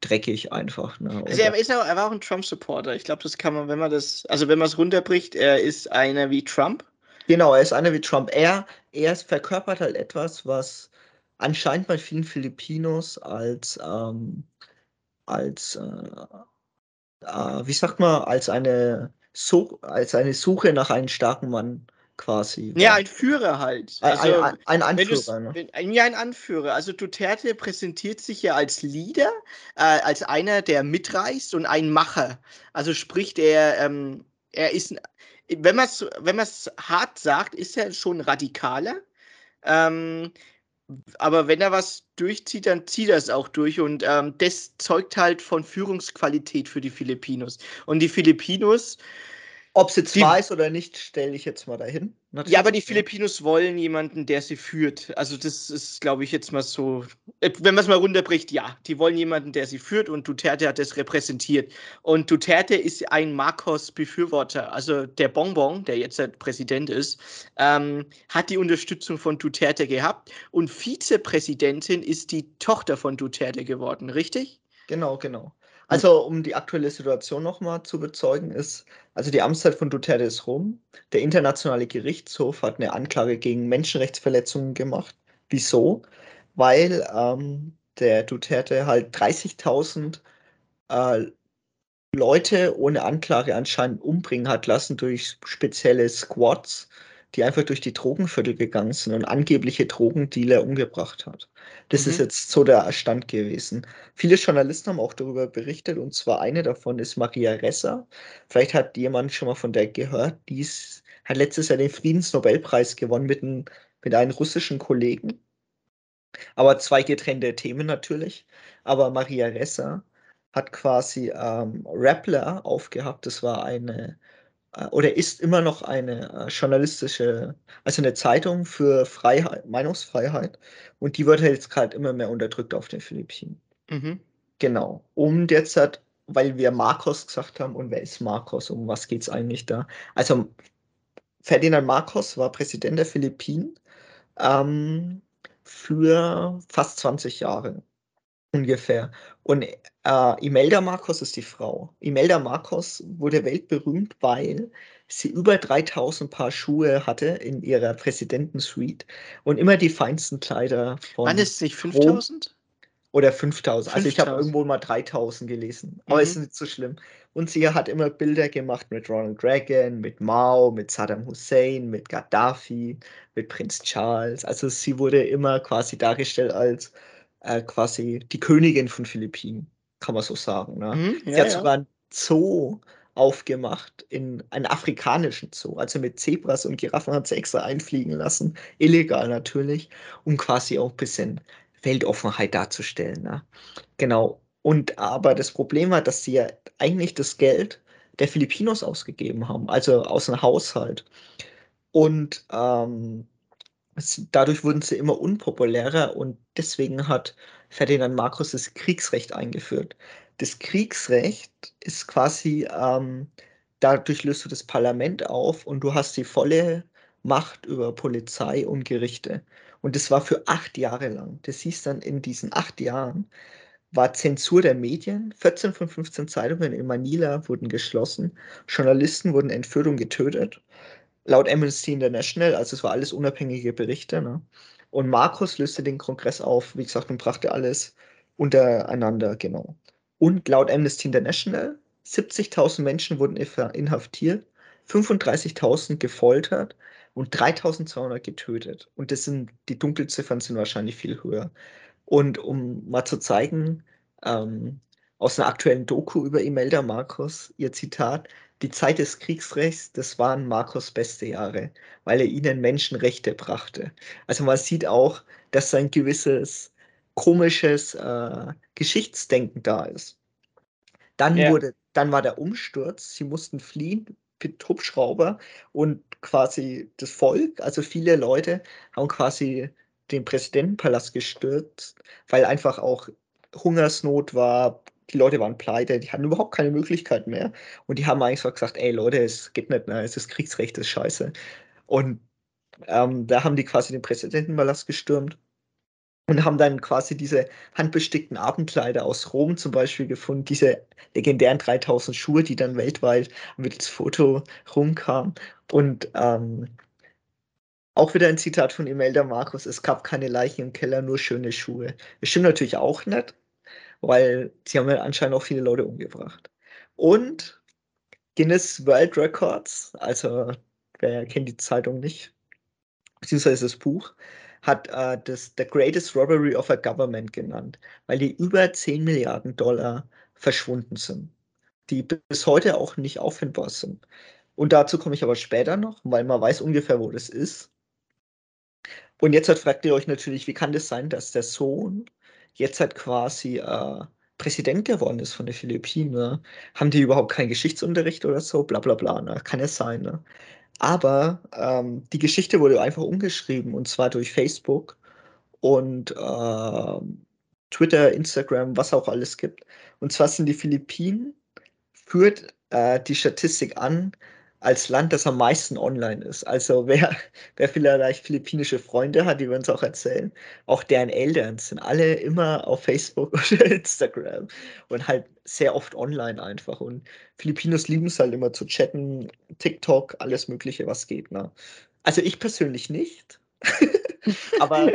dreckig einfach. Ne?
Also er, ist auch, er war auch ein Trump-Supporter. Ich glaube, das kann man, wenn man das, also wenn man es runterbricht, er ist einer wie Trump.
Genau, er ist einer wie Trump. Er, er verkörpert halt etwas, was anscheinend bei vielen Filipinos als, ähm, als äh, äh, wie sagt man, als eine, so als eine Suche nach einem starken Mann quasi.
Ja, ein Führer halt.
Also, ein, ein, ein Anführer. Ne?
Wenn, ja, ein Anführer. Also Duterte präsentiert sich ja als Leader, äh, als einer, der mitreißt und ein Macher. Also spricht er, ähm, er ist, wenn man es wenn hart sagt, ist er schon radikaler. Ähm, aber wenn er was durchzieht, dann zieht er es auch durch und ähm, das zeugt halt von Führungsqualität für die Filipinos. Und die Filipinos
ob es jetzt die, wahr ist oder nicht, stelle ich jetzt mal dahin.
Natürlich. Ja, aber die Filipinos wollen jemanden, der sie führt. Also das ist, glaube ich, jetzt mal so, äh, wenn man es mal runterbricht, ja, die wollen jemanden, der sie führt und Duterte hat das repräsentiert. Und Duterte ist ein Marcos-Befürworter. Also der Bonbon, der jetzt halt Präsident ist, ähm, hat die Unterstützung von Duterte gehabt und Vizepräsidentin ist die Tochter von Duterte geworden, richtig?
Genau, genau. Also, um die aktuelle Situation nochmal zu bezeugen, ist, also die Amtszeit von Duterte ist rum. Der Internationale Gerichtshof hat eine Anklage gegen Menschenrechtsverletzungen gemacht. Wieso? Weil ähm, der Duterte halt 30.000 äh, Leute ohne Anklage anscheinend umbringen hat lassen durch spezielle Squads, die einfach durch die Drogenviertel gegangen sind und angebliche Drogendealer umgebracht hat. Das mhm. ist jetzt so der Stand gewesen. Viele Journalisten haben auch darüber berichtet und zwar eine davon ist Maria Ressa. Vielleicht hat jemand schon mal von der gehört. Die ist, hat letztes Jahr den Friedensnobelpreis gewonnen mit, ein, mit einem russischen Kollegen. Aber zwei getrennte Themen natürlich. Aber Maria Ressa hat quasi ähm, Rappler aufgehabt. Das war eine oder ist immer noch eine äh, journalistische, also eine Zeitung für Freiheit, Meinungsfreiheit. Und die wird halt jetzt gerade immer mehr unterdrückt auf den Philippinen. Mhm. Genau. Um derzeit, weil wir Marcos gesagt haben, und wer ist Marcos? Um was geht es eigentlich da? Also Ferdinand Marcos war Präsident der Philippinen ähm, für fast 20 Jahre ungefähr. Und äh, Imelda Marcos ist die Frau. Imelda Marcos wurde weltberühmt, weil sie über 3000 Paar Schuhe hatte in ihrer Präsidentensuite und immer die feinsten Kleider
von. Wann ist es nicht 5000?
Oder 5000. Also ich habe irgendwo mal 3000 gelesen. Aber mhm. ist nicht so schlimm. Und sie hat immer Bilder gemacht mit Ronald Reagan, mit Mao, mit Saddam Hussein, mit Gaddafi, mit Prinz Charles. Also sie wurde immer quasi dargestellt als äh, quasi die Königin von Philippinen, kann man so sagen. Ne? Mhm, ja, Sie hat ja. sogar ein Zoo aufgemacht, in einen afrikanischen Zoo. Also mit Zebras und Giraffen hat sie extra einfliegen lassen. Illegal natürlich, um quasi auch ein bisschen Weltoffenheit darzustellen. Ne? Genau. Und aber das Problem war, dass sie ja eigentlich das Geld der Filipinos ausgegeben haben, also aus dem Haushalt. Und ähm, dadurch wurden sie immer unpopulärer und deswegen hat Ferdinand Marcos das Kriegsrecht eingeführt. Das Kriegsrecht ist quasi, ähm, dadurch löst du das Parlament auf und du hast die volle Macht über Polizei und Gerichte. Und das war für acht Jahre lang. Das hieß dann in diesen acht Jahren, war Zensur der Medien. 14 von 15 Zeitungen in Manila wurden geschlossen. Journalisten wurden entführt und getötet laut Amnesty International, also es war alles unabhängige Berichte. Ne? Und Markus löste den Kongress auf, wie gesagt, und brachte alles untereinander, genau. Und laut Amnesty International, 70.000 Menschen wurden inhaftiert, 35.000 gefoltert, und 3200 getötet. Und das sind, die Dunkelziffern sind wahrscheinlich viel höher. Und um mal zu zeigen, ähm, aus einer aktuellen Doku über Imelda Marcos, ihr Zitat, die Zeit des Kriegsrechts, das waren Marcos beste Jahre, weil er ihnen Menschenrechte brachte. Also man sieht auch, dass ein gewisses komisches äh, Geschichtsdenken da ist. Dann ja. wurde, dann war der Umsturz, sie mussten fliehen mit Hubschrauber und quasi das Volk, also viele Leute haben quasi den Präsidentenpalast gestürzt, weil einfach auch Hungersnot war, die Leute waren pleite, die hatten überhaupt keine Möglichkeit mehr. Und die haben eigentlich so gesagt, ey Leute, es geht nicht mehr, es ist Kriegsrecht, das ist scheiße. Und ähm, da haben die quasi den Präsidentenpalast gestürmt und haben dann quasi diese handbestickten Abendkleider aus Rom zum Beispiel gefunden, diese legendären 3000 Schuhe, die dann weltweit mit das Foto rumkamen. Und ähm, auch wieder ein Zitat von Imelda Markus, es gab keine Leichen im Keller, nur schöne Schuhe. Das stimmt natürlich auch nicht, weil sie haben ja anscheinend auch viele Leute umgebracht. Und Guinness World Records, also wer kennt die Zeitung nicht, beziehungsweise das Buch, hat äh, das The Greatest Robbery of a Government genannt, weil die über 10 Milliarden Dollar verschwunden sind, die bis heute auch nicht auffindbar sind. Und dazu komme ich aber später noch, weil man weiß ungefähr, wo das ist. Und jetzt fragt ihr euch natürlich, wie kann das sein, dass der Sohn jetzt halt quasi äh, Präsident geworden ist von den Philippinen? Ne? Haben die überhaupt keinen Geschichtsunterricht oder so? Bla bla bla. Ne? Kann es sein. Ne? Aber ähm, die Geschichte wurde einfach umgeschrieben und zwar durch Facebook und äh, Twitter, Instagram, was auch alles gibt. Und zwar sind die Philippinen, führt äh, die Statistik an, als Land, das am meisten online ist. Also wer, *laughs* wer vielleicht philippinische Freunde hat, die wir uns auch erzählen, auch deren Eltern sind alle immer auf Facebook *laughs* oder Instagram und halt sehr oft online einfach. Und Filipinos lieben es halt immer zu chatten, TikTok, alles Mögliche, was geht. Ne? Also ich persönlich nicht. *laughs* Aber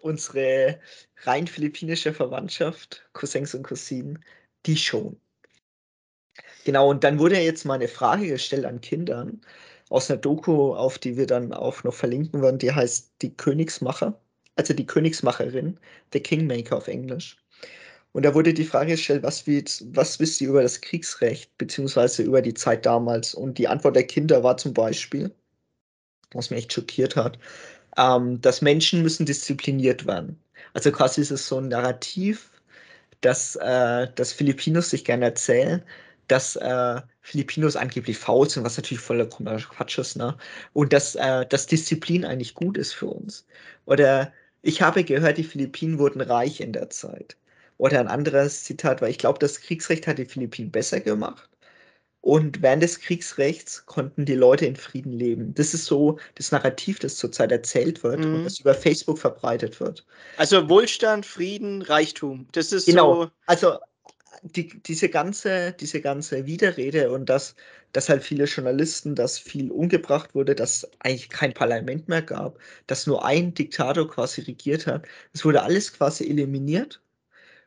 unsere rein philippinische Verwandtschaft, Cousins und Cousinen, die schon. Genau, und dann wurde jetzt mal eine Frage gestellt an Kindern aus einer Doku, auf die wir dann auch noch verlinken werden, die heißt Die Königsmacher, also die Königsmacherin, The Kingmaker auf Englisch. Und da wurde die Frage gestellt, was, was wisst ihr über das Kriegsrecht, beziehungsweise über die Zeit damals? Und die Antwort der Kinder war zum Beispiel, was mich echt schockiert hat, ähm, dass Menschen müssen diszipliniert werden. Also quasi ist es so ein Narrativ, dass, äh, dass Filipinos sich gerne erzählen, dass äh, Filipinos angeblich faul sind, was natürlich voller Quatsch ist, ne? Und dass, äh, dass Disziplin eigentlich gut ist für uns. Oder ich habe gehört, die Philippinen wurden reich in der Zeit. Oder ein anderes Zitat war, ich glaube, das Kriegsrecht hat die Philippinen besser gemacht. Und während des Kriegsrechts konnten die Leute in Frieden leben. Das ist so das Narrativ, das zurzeit erzählt wird mhm. und das über Facebook verbreitet wird.
Also Wohlstand, Frieden, Reichtum. Das ist
genau.
so.
Also die, diese, ganze, diese ganze Widerrede und dass, dass halt viele Journalisten, dass viel umgebracht wurde, dass eigentlich kein Parlament mehr gab, dass nur ein Diktator quasi regiert hat, es wurde alles quasi eliminiert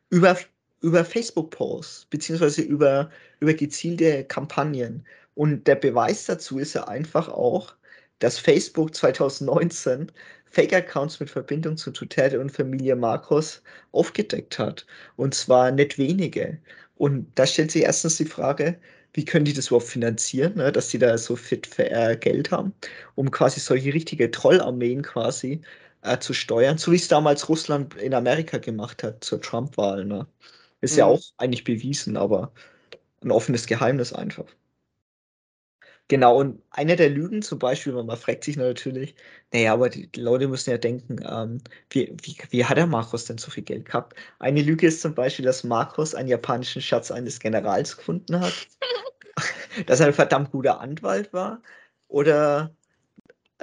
über, über Facebook-Posts, beziehungsweise über, über gezielte Kampagnen. Und der Beweis dazu ist ja einfach auch, dass Facebook 2019 Fake-Accounts mit Verbindung zu Duterte und Familie Marcos aufgedeckt hat. Und zwar nicht wenige. Und da stellt sich erstens die Frage, wie können die das überhaupt finanzieren, ne, dass sie da so fit für, äh, Geld haben, um quasi solche richtige Trollarmeen quasi äh, zu steuern, so wie es damals Russland in Amerika gemacht hat zur Trump-Wahl. Ne? Ist mhm. ja auch eigentlich bewiesen, aber ein offenes Geheimnis einfach. Genau, und eine der Lügen zum Beispiel, man fragt sich natürlich, naja, aber die Leute müssen ja denken, ähm, wie, wie, wie hat der Markus denn so viel Geld gehabt? Eine Lüge ist zum Beispiel, dass Markus einen japanischen Schatz eines Generals gefunden hat, *laughs* dass er ein verdammt guter Anwalt war oder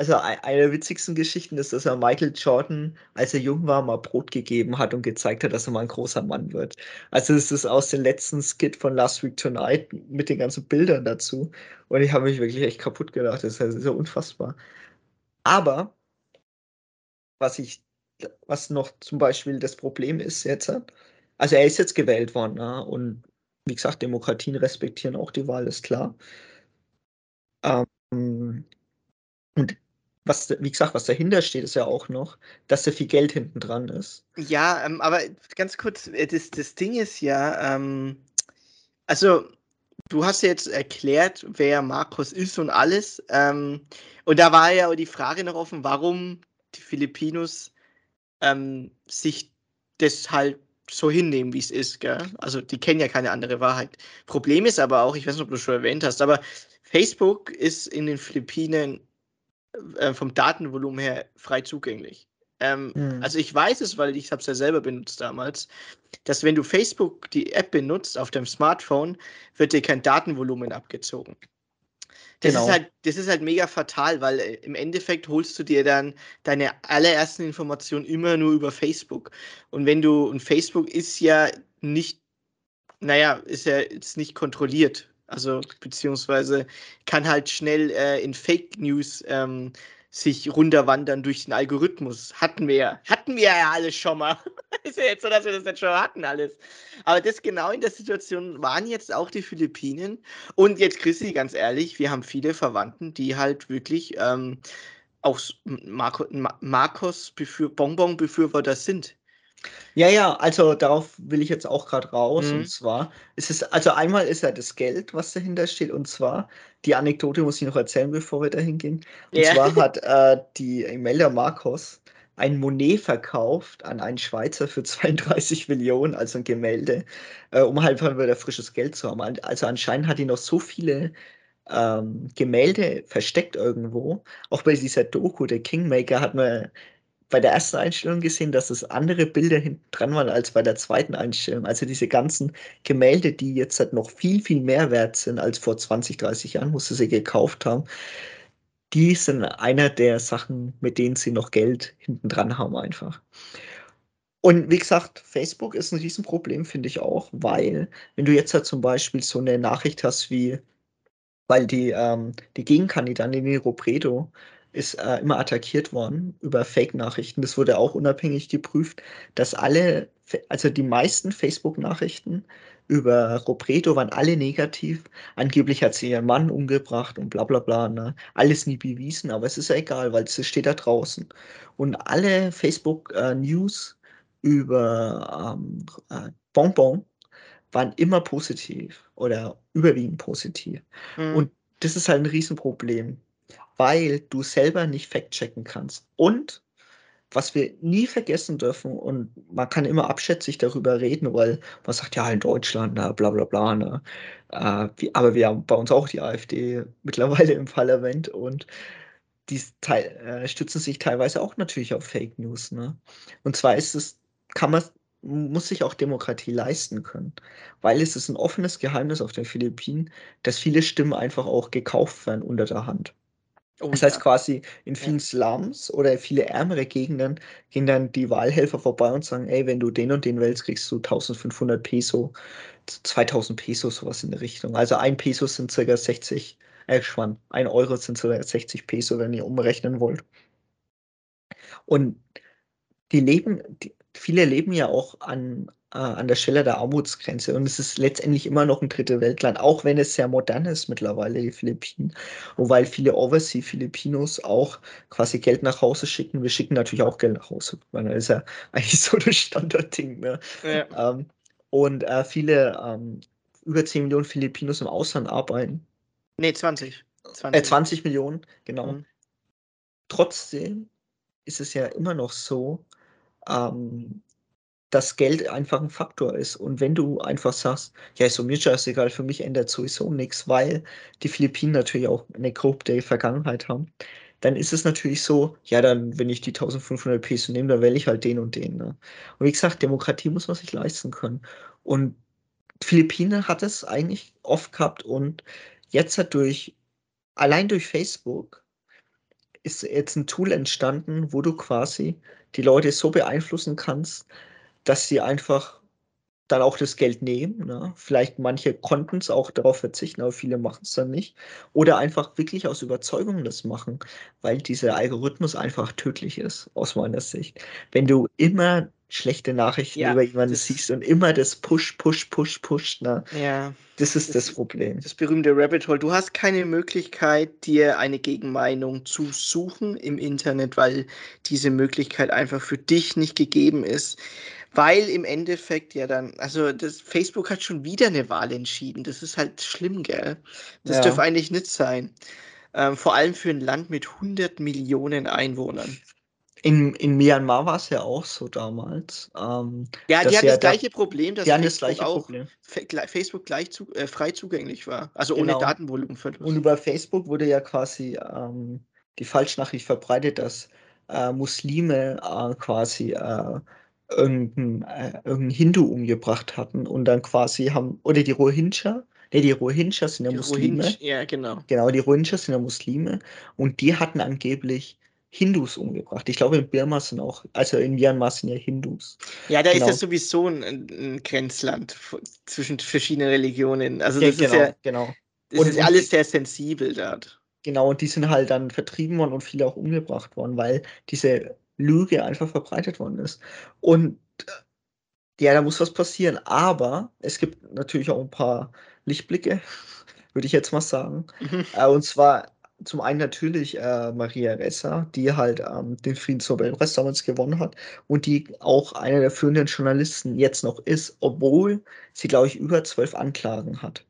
also eine der witzigsten Geschichten ist, dass er Michael Jordan, als er jung war, mal Brot gegeben hat und gezeigt hat, dass er mal ein großer Mann wird. Also es ist aus dem letzten Skit von Last Week Tonight mit den ganzen Bildern dazu. Und ich habe mich wirklich echt kaputt gedacht. Das ist ja unfassbar. Aber was ich, was noch zum Beispiel das Problem ist jetzt, also er ist jetzt gewählt worden, ne? und wie gesagt, Demokratien respektieren auch die Wahl, ist klar. Ähm, und was, wie gesagt, was dahinter steht, ist ja auch noch, dass da viel Geld hinten dran ist.
Ja, ähm, aber ganz kurz, äh, das, das Ding ist ja, ähm, also du hast ja jetzt erklärt, wer Marcos ist und alles. Ähm, und da war ja die Frage noch offen, warum die Filipinos ähm, sich das halt so hinnehmen, wie es ist. Gell? Also die kennen ja keine andere Wahrheit. Problem ist aber auch, ich weiß nicht, ob du schon erwähnt hast, aber Facebook ist in den Philippinen äh, vom Datenvolumen her frei zugänglich. Ähm, mhm. Also ich weiß es, weil ich habe es ja selber benutzt damals, dass wenn du Facebook, die App benutzt auf deinem Smartphone, wird dir kein Datenvolumen abgezogen. Das, genau. ist halt, das ist halt mega fatal, weil äh, im Endeffekt holst du dir dann deine allerersten Informationen immer nur über Facebook. Und wenn du, und Facebook ist ja nicht, naja, ist ja jetzt nicht kontrolliert. Also, beziehungsweise kann halt schnell äh, in Fake News ähm, sich runterwandern durch den Algorithmus. Hatten wir ja. Hatten wir ja alles schon mal. *laughs* ist ja jetzt so, dass wir das jetzt schon hatten, alles. Aber das genau in der Situation waren jetzt auch die Philippinen. Und jetzt, Chrissy, ganz ehrlich, wir haben viele Verwandten, die halt wirklich ähm, auch Marco, Marcos Bonbon-Befürworter sind.
Ja, ja, also darauf will ich jetzt auch gerade raus. Mhm. Und zwar ist es, also einmal ist ja das Geld, was dahinter steht. Und zwar, die Anekdote muss ich noch erzählen, bevor wir dahin gehen. Und ja. zwar hat *laughs* äh, die Imelda Marcos ein Monet verkauft an einen Schweizer für *laughs* 32 Millionen, also ein Gemälde, äh, um halt wieder frisches Geld zu haben. Also anscheinend hat die noch so viele ähm, Gemälde versteckt irgendwo. Auch bei dieser Doku, der Kingmaker, hat man bei der ersten Einstellung gesehen, dass es andere Bilder hinten dran waren als bei der zweiten Einstellung. Also diese ganzen Gemälde, die jetzt halt noch viel, viel mehr wert sind als vor 20, 30 Jahren, musste sie gekauft haben. Die sind einer der Sachen, mit denen sie noch Geld hinten dran haben einfach. Und wie gesagt, Facebook ist ein Riesenproblem, finde ich auch, weil wenn du jetzt halt zum Beispiel so eine Nachricht hast wie, weil die, ähm, die Gegenkandidatin Nero Predo ist äh, immer attackiert worden über Fake-Nachrichten. Das wurde auch unabhängig geprüft, dass alle, also die meisten Facebook-Nachrichten über Robredo waren alle negativ. Angeblich hat sie ihren Mann umgebracht und bla bla bla. Ne? Alles nie bewiesen, aber es ist ja egal, weil es steht da draußen. Und alle Facebook-News äh, über ähm, äh, Bonbon waren immer positiv oder überwiegend positiv. Mhm. Und das ist halt ein Riesenproblem weil du selber nicht fact-checken kannst. Und was wir nie vergessen dürfen, und man kann immer abschätzig darüber reden, weil man sagt, ja, in Deutschland, na, bla bla bla. Ne? Äh, wie, aber wir haben bei uns auch die AfD mittlerweile im Parlament und die äh, stützen sich teilweise auch natürlich auf Fake News. Ne? Und zwar ist es, kann man, muss sich auch Demokratie leisten können, weil es ist ein offenes Geheimnis auf den Philippinen, dass viele Stimmen einfach auch gekauft werden unter der Hand. Oh, das heißt ja. quasi, in vielen ja. Slums oder viele ärmere Gegenden gehen dann die Wahlhelfer vorbei und sagen, ey, wenn du den und den wählst, kriegst du 1500 Peso, 2000 Peso, sowas in der Richtung. Also ein Peso sind circa 60, äh, Schwann, ein Euro sind circa 60 Peso, wenn ihr umrechnen wollt. Und die leben, die, viele leben ja auch an, äh, an der Stelle der Armutsgrenze. Und es ist letztendlich immer noch ein dritte Weltland, auch wenn es sehr modern ist mittlerweile, die Philippinen. Und weil viele Overseas-Filipinos auch quasi Geld nach Hause schicken. Wir schicken natürlich auch Geld nach Hause. Weil das ist ja *laughs* eigentlich so das Standardding. Ne? Ja. Ähm, und äh, viele, ähm, über 10 Millionen Filipinos im Ausland arbeiten.
Nee, 20.
20, äh, 20 Millionen, genau. Mhm. Trotzdem ist es ja immer noch so, ähm, dass Geld einfach ein Faktor ist. Und wenn du einfach sagst, ja, ist so mir scheißegal, für mich ändert sowieso nichts, weil die Philippinen natürlich auch eine korrupte Vergangenheit haben, dann ist es natürlich so, ja, dann, wenn ich die 1500 Peso nehme, dann wähle ich halt den und den. Ne? Und wie gesagt, Demokratie muss man sich leisten können. Und Philippinen hat es eigentlich oft gehabt und jetzt hat durch, allein durch Facebook, ist jetzt ein Tool entstanden, wo du quasi die Leute so beeinflussen kannst, dass sie einfach dann auch das Geld nehmen. Ne? Vielleicht manche konnten es auch darauf verzichten, aber viele machen es dann nicht. Oder einfach wirklich aus Überzeugung das machen, weil dieser Algorithmus einfach tödlich ist, aus meiner Sicht. Wenn du immer schlechte Nachrichten ja, über jemanden siehst und immer das Push, Push, Push, Push. Ne?
Ja.
Das ist das, das, Problem.
Das berühmte Rabbit Hole. Du hast keine Möglichkeit, dir eine Gegenmeinung zu suchen im Internet, weil diese Möglichkeit einfach für dich nicht gegeben ist. Weil im Endeffekt ja dann, also das Facebook hat schon wieder eine Wahl entschieden. Das ist halt schlimm, gell? Das ja. dürfte eigentlich nicht sein. Ähm, vor allem für ein Land mit 100 Millionen Einwohnern.
In, in Myanmar war es ja auch so damals. Ähm,
ja, die hatten ja das gleiche Problem,
dass Facebook, das gleiche auch Problem.
Facebook gleich zu, äh, frei zugänglich war. Also ohne genau. Datenvolumenverlust.
Und über Facebook wurde ja quasi ähm, die Falschnachricht verbreitet, dass äh, Muslime äh, quasi äh, irgendeinen äh, irgendein Hindu umgebracht hatten und dann quasi haben, oder die Rohingya, Ne, die Rohingya sind ja die Muslime. Rohingya,
ja, genau.
Genau, die Rohingya sind ja Muslime und die hatten angeblich Hindus umgebracht. Ich glaube, in Birma sind auch, also in Myanmar sind ja Hindus.
Ja, da genau. ist ja sowieso ein, ein, Grenzland zwischen verschiedenen Religionen. Also das ja, genau, ist ja genau. Das und, ist alles sehr sensibel dort.
Genau, und die sind halt dann vertrieben worden und viele auch umgebracht worden, weil diese Lüge einfach verbreitet worden ist. Und äh, ja, da muss was passieren. Aber es gibt natürlich auch ein paar Lichtblicke, *laughs* würde ich jetzt mal sagen. Mhm. Äh, und zwar zum einen natürlich äh, Maria Ressa, die halt ähm, den Friedensnobelpreis damals gewonnen hat und die auch eine der führenden Journalisten jetzt noch ist, obwohl sie, glaube ich, über zwölf Anklagen hat.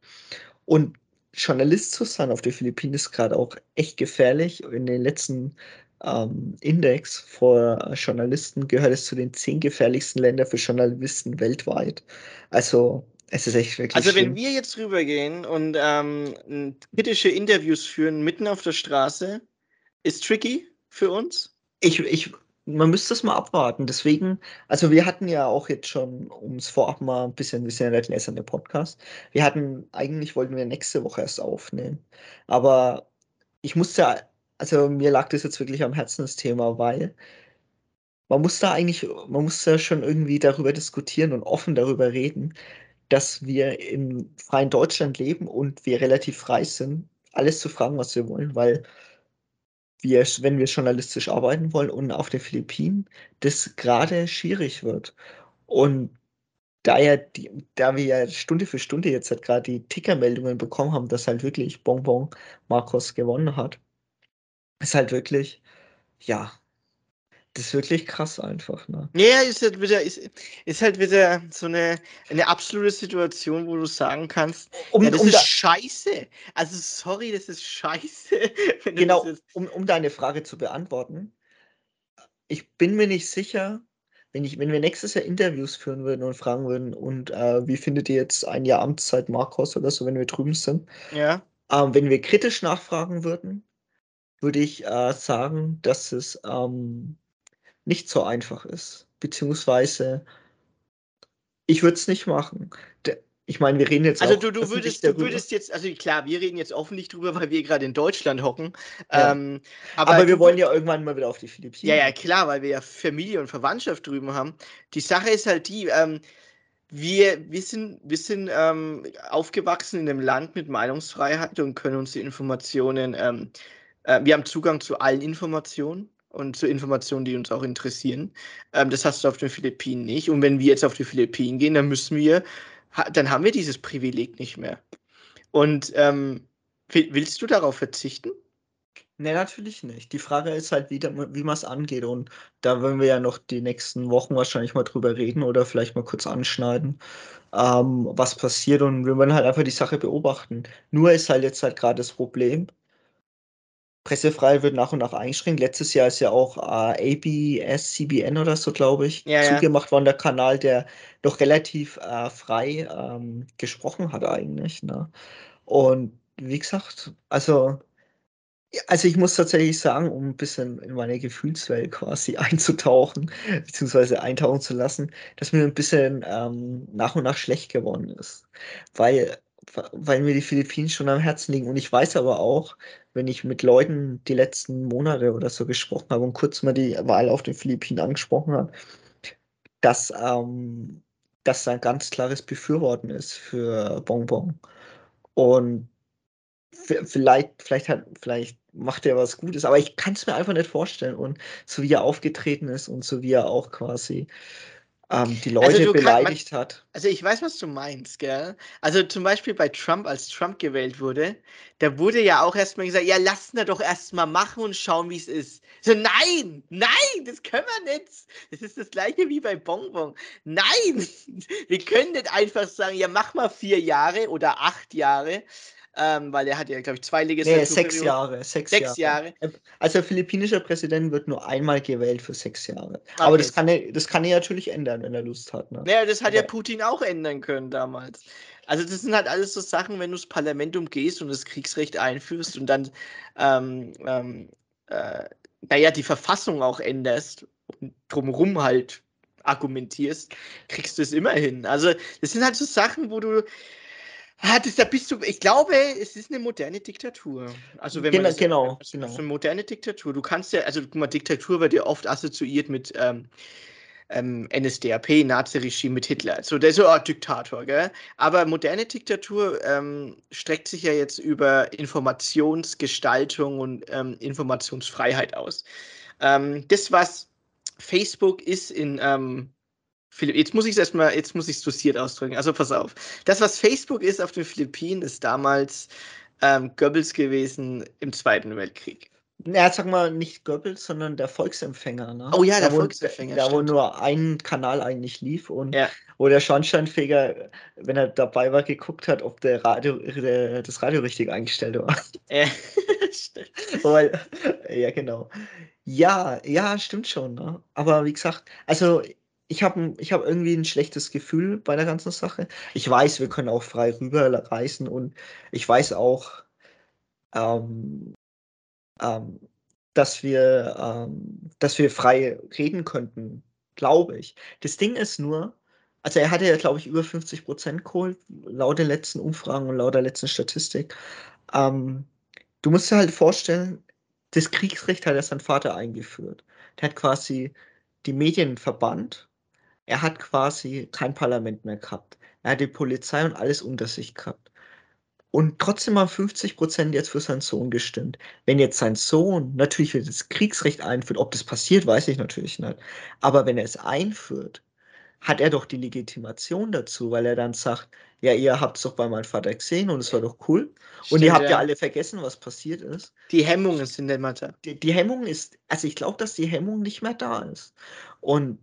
Und Journalist zu sein auf den Philippinen ist gerade auch echt gefährlich. In den letzten ähm, Index vor Journalisten gehört es zu den zehn gefährlichsten Ländern für Journalisten weltweit. Also es ist echt wirklich.
Also, wenn wir jetzt rübergehen und ähm, kritische Interviews führen mitten auf der Straße, ist tricky für uns?
Ich, ich, man müsste es mal abwarten. Deswegen, also wir hatten ja auch jetzt schon, um es vorab mal ein bisschen, wir sind ja nicht der Podcast, wir hatten, eigentlich wollten wir nächste Woche erst aufnehmen. Aber ich musste, also mir lag das jetzt wirklich am Herzen, das Thema, weil man muss da eigentlich, man muss da schon irgendwie darüber diskutieren und offen darüber reden, dass wir im freien Deutschland leben und wir relativ frei sind, alles zu fragen, was wir wollen, weil wir, wenn wir journalistisch arbeiten wollen und auf den Philippinen, das gerade schwierig wird. Und da, ja die, da wir ja Stunde für Stunde jetzt halt gerade die Tickermeldungen bekommen haben, dass halt wirklich Bonbon Marcos gewonnen hat, ist halt wirklich, ja, das ist wirklich krass einfach, ne?
Ja, ist halt wieder, ist, ist halt wieder so eine, eine absolute Situation, wo du sagen kannst, um, ja, das um ist da, scheiße. Also sorry, das ist scheiße. *laughs*
genau, um, um deine Frage zu beantworten. Ich bin mir nicht sicher, wenn, ich, wenn wir nächstes Jahr Interviews führen würden und fragen würden, und äh, wie findet ihr jetzt ein Jahr Amtszeit Marcos oder so, wenn wir drüben sind?
Ja.
Ähm, wenn wir kritisch nachfragen würden, würde ich äh, sagen, dass es ähm, nicht so einfach ist. Beziehungsweise ich würde es nicht machen. Ich meine, wir reden jetzt.
Also du, du würdest, du würdest jetzt, also klar, wir reden jetzt öffentlich drüber, weil wir gerade in Deutschland hocken. Ja. Ähm,
aber, aber wir wollen ja irgendwann mal wieder auf die Philippinen.
Ja, ja, klar, weil wir ja Familie und Verwandtschaft drüben haben. Die Sache ist halt die, ähm, wir, wir sind, wir sind ähm, aufgewachsen in einem Land mit Meinungsfreiheit und können uns die Informationen, ähm, äh, wir haben Zugang zu allen Informationen und zu Informationen, die uns auch interessieren. Ähm, das hast du auf den Philippinen nicht. Und wenn wir jetzt auf die Philippinen gehen, dann müssen wir, dann haben wir dieses Privileg nicht mehr. Und ähm, willst du darauf verzichten?
Nee, natürlich nicht. Die Frage ist halt, wie, wie man es angeht. Und da werden wir ja noch die nächsten Wochen wahrscheinlich mal drüber reden oder vielleicht mal kurz anschneiden, ähm, was passiert. Und wir werden halt einfach die Sache beobachten. Nur ist halt jetzt halt gerade das Problem, Pressefreiheit wird nach und nach eingeschränkt. Letztes Jahr ist ja auch äh, ABS, CBN oder so, glaube ich, ja, zugemacht ja. worden, der Kanal, der doch relativ äh, frei ähm, gesprochen hat eigentlich. Ne? Und wie gesagt, also, also ich muss tatsächlich sagen, um ein bisschen in meine Gefühlswelt quasi *laughs* einzutauchen, beziehungsweise eintauchen zu lassen, dass mir ein bisschen ähm, nach und nach schlecht geworden ist. Weil weil mir die Philippinen schon am Herzen liegen. Und ich weiß aber auch, wenn ich mit Leuten die letzten Monate oder so gesprochen habe und kurz mal die Wahl auf den Philippinen angesprochen habe, dass ähm, das ein ganz klares Befürworten ist für Bonbon. Und vielleicht, vielleicht, hat, vielleicht macht er was Gutes, aber ich kann es mir einfach nicht vorstellen. Und so wie er aufgetreten ist und so wie er auch quasi ähm, die Leute also beleidigt
kann,
hat.
Also ich weiß, was du meinst, gell? Also zum Beispiel bei Trump, als Trump gewählt wurde, da wurde ja auch erstmal gesagt, ja, lass ihn doch erstmal machen und schauen, wie es ist. So, nein, nein, das können wir nicht. Das ist das gleiche wie bei Bonbon. Nein, *laughs* wir können nicht einfach sagen, ja, mach mal vier Jahre oder acht Jahre ähm, weil er hat ja, glaube ich, zwei Legislaturen.
Nee, sechs Jahre. Sechs, sechs Jahre. Jahre. Also der philippinische Präsident wird nur einmal gewählt für sechs Jahre. Okay. Aber das kann, er, das kann er natürlich ändern, wenn er Lust hat. Ne?
Ja, das hat ja Putin auch ändern können damals. Also das sind halt alles so Sachen, wenn du das Parlament umgehst und das Kriegsrecht einführst und dann, ähm, ähm, äh, naja, die Verfassung auch änderst und drumherum halt argumentierst, kriegst du es immer hin. Also das sind halt so Sachen, wo du Ah, das, da bist du, ich glaube, es ist eine moderne Diktatur. Also wenn
genau,
man das,
genau,
also genau. eine moderne Diktatur. Du kannst ja, also guck mal, Diktatur wird ja oft assoziiert mit ähm, ähm, NSDAP, Nazi-Regime mit Hitler. So, der ist so ein Diktator, gell? Aber moderne Diktatur ähm, streckt sich ja jetzt über Informationsgestaltung und ähm, Informationsfreiheit aus. Ähm, das, was Facebook ist in ähm, Philipp, jetzt muss ich es erstmal, jetzt muss ich es dosiert ausdrücken. Also pass auf. Das, was Facebook ist auf den Philippinen, ist damals ähm, Goebbels gewesen im Zweiten Weltkrieg.
Ja, sag mal nicht Goebbels, sondern der Volksempfänger. Ne?
Oh ja, der da, Volksempfänger.
Da, wo nur ein Kanal eigentlich lief und ja. wo der Schornsteinfeger, wenn er dabei war, geguckt hat, ob der Radio, der, das Radio richtig eingestellt war. *laughs* Ja, stimmt. *laughs* Weil, ja, genau. Ja, ja, stimmt schon. Ne? Aber wie gesagt, also ich habe ich hab irgendwie ein schlechtes Gefühl bei der ganzen Sache. Ich weiß, wir können auch frei rüberreisen und ich weiß auch, ähm, ähm, dass, wir, ähm, dass wir frei reden könnten, glaube ich. Das Ding ist nur, also er hatte ja, glaube ich, über 50 Prozent geholt, laut den letzten Umfragen und laut der letzten Statistik. Ähm, du musst dir halt vorstellen, das Kriegsrecht hat er sein Vater eingeführt. Der hat quasi die Medien verbannt er hat quasi kein Parlament mehr gehabt. Er hat die Polizei und alles unter sich gehabt. Und trotzdem haben 50 Prozent jetzt für seinen Sohn gestimmt. Wenn jetzt sein Sohn natürlich das Kriegsrecht einführt, ob das passiert, weiß ich natürlich nicht. Aber wenn er es einführt, hat er doch die Legitimation dazu, weil er dann sagt, ja, ihr habt es doch bei meinem Vater gesehen und es war doch cool. Stimmt, und ihr habt ja. ja. alle vergessen, was passiert ist.
Die Hemmung ist in der Mathe.
Die, die Hemmung ist, also ich glaube, dass die Hemmung nicht mehr da ist. Und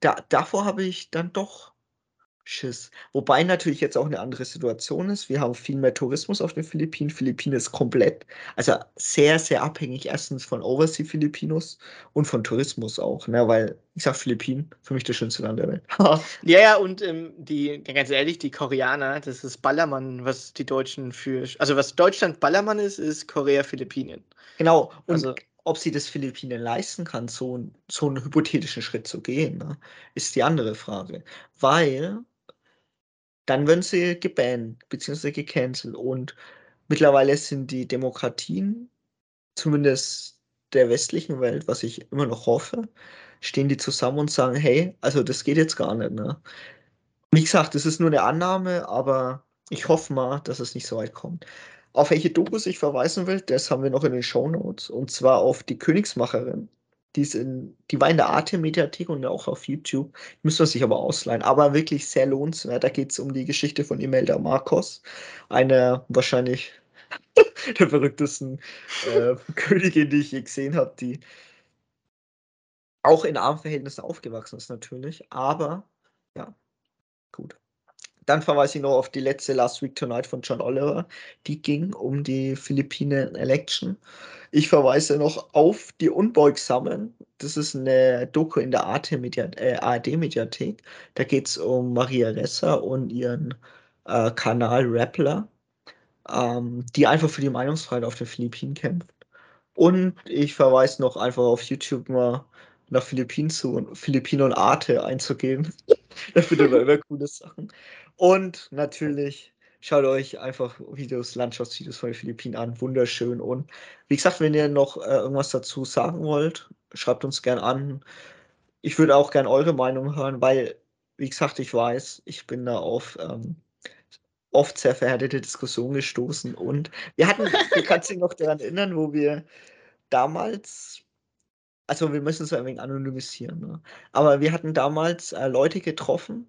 da, davor habe ich dann doch Schiss. Wobei natürlich jetzt auch eine andere Situation ist. Wir haben viel mehr Tourismus auf den Philippinen. Philippinen ist komplett, also sehr, sehr abhängig erstens von Oversea Filipinos und von Tourismus auch, ne? weil ich sag Philippinen, für mich das schönste Land der Welt. *laughs*
ja, ja, und ähm, die, ganz ehrlich, die Koreaner, das ist Ballermann, was die Deutschen für, also was Deutschland Ballermann ist, ist Korea Philippinen.
Genau, und also, ob sie das Philippinen leisten kann, so, so einen hypothetischen Schritt zu gehen, ne, ist die andere Frage. Weil dann werden sie gebannt bzw. gecancelt und mittlerweile sind die Demokratien, zumindest der westlichen Welt, was ich immer noch hoffe, stehen die zusammen und sagen, hey, also das geht jetzt gar nicht. Ne? Wie gesagt, das ist nur eine Annahme, aber ich hoffe mal, dass es nicht so weit kommt. Auf welche Dokus ich verweisen will, das haben wir noch in den Show Notes. Und zwar auf die Königsmacherin. Die, ist in, die war in der Arte-Mediathek und auch auf YouTube. Müssen wir sich aber ausleihen. Aber wirklich sehr lohnenswert. Da geht es um die Geschichte von Imelda Marcos. Eine wahrscheinlich *laughs* der verrücktesten äh, *laughs* Königin, die ich je gesehen habe, die auch in armen Verhältnissen aufgewachsen ist natürlich. Aber ja, gut. Dann verweise ich noch auf die letzte Last Week Tonight von John Oliver. Die ging um die Philippinen Election. Ich verweise noch auf die Unbeugsamen. Das ist eine Doku in der ARD-Mediathek. Da geht es um Maria Ressa und ihren äh, Kanal Rappler, ähm, die einfach für die Meinungsfreiheit auf den Philippinen kämpft. Und ich verweise noch einfach auf YouTube mal nach Philippinen zu Philippinen und Arte einzugeben. da findet man immer coole Sachen. Und natürlich schaut euch einfach Videos, Landschaftsvideos von den Philippinen an. Wunderschön. Und wie gesagt, wenn ihr noch äh, irgendwas dazu sagen wollt, schreibt uns gern an. Ich würde auch gern eure Meinung hören, weil, wie gesagt, ich weiß, ich bin da auf ähm, oft sehr verhärtete Diskussionen gestoßen. Und wir hatten, du kannst dich noch daran erinnern, wo wir damals also wir müssen es ein wenig anonymisieren. Ne? Aber wir hatten damals äh, Leute getroffen,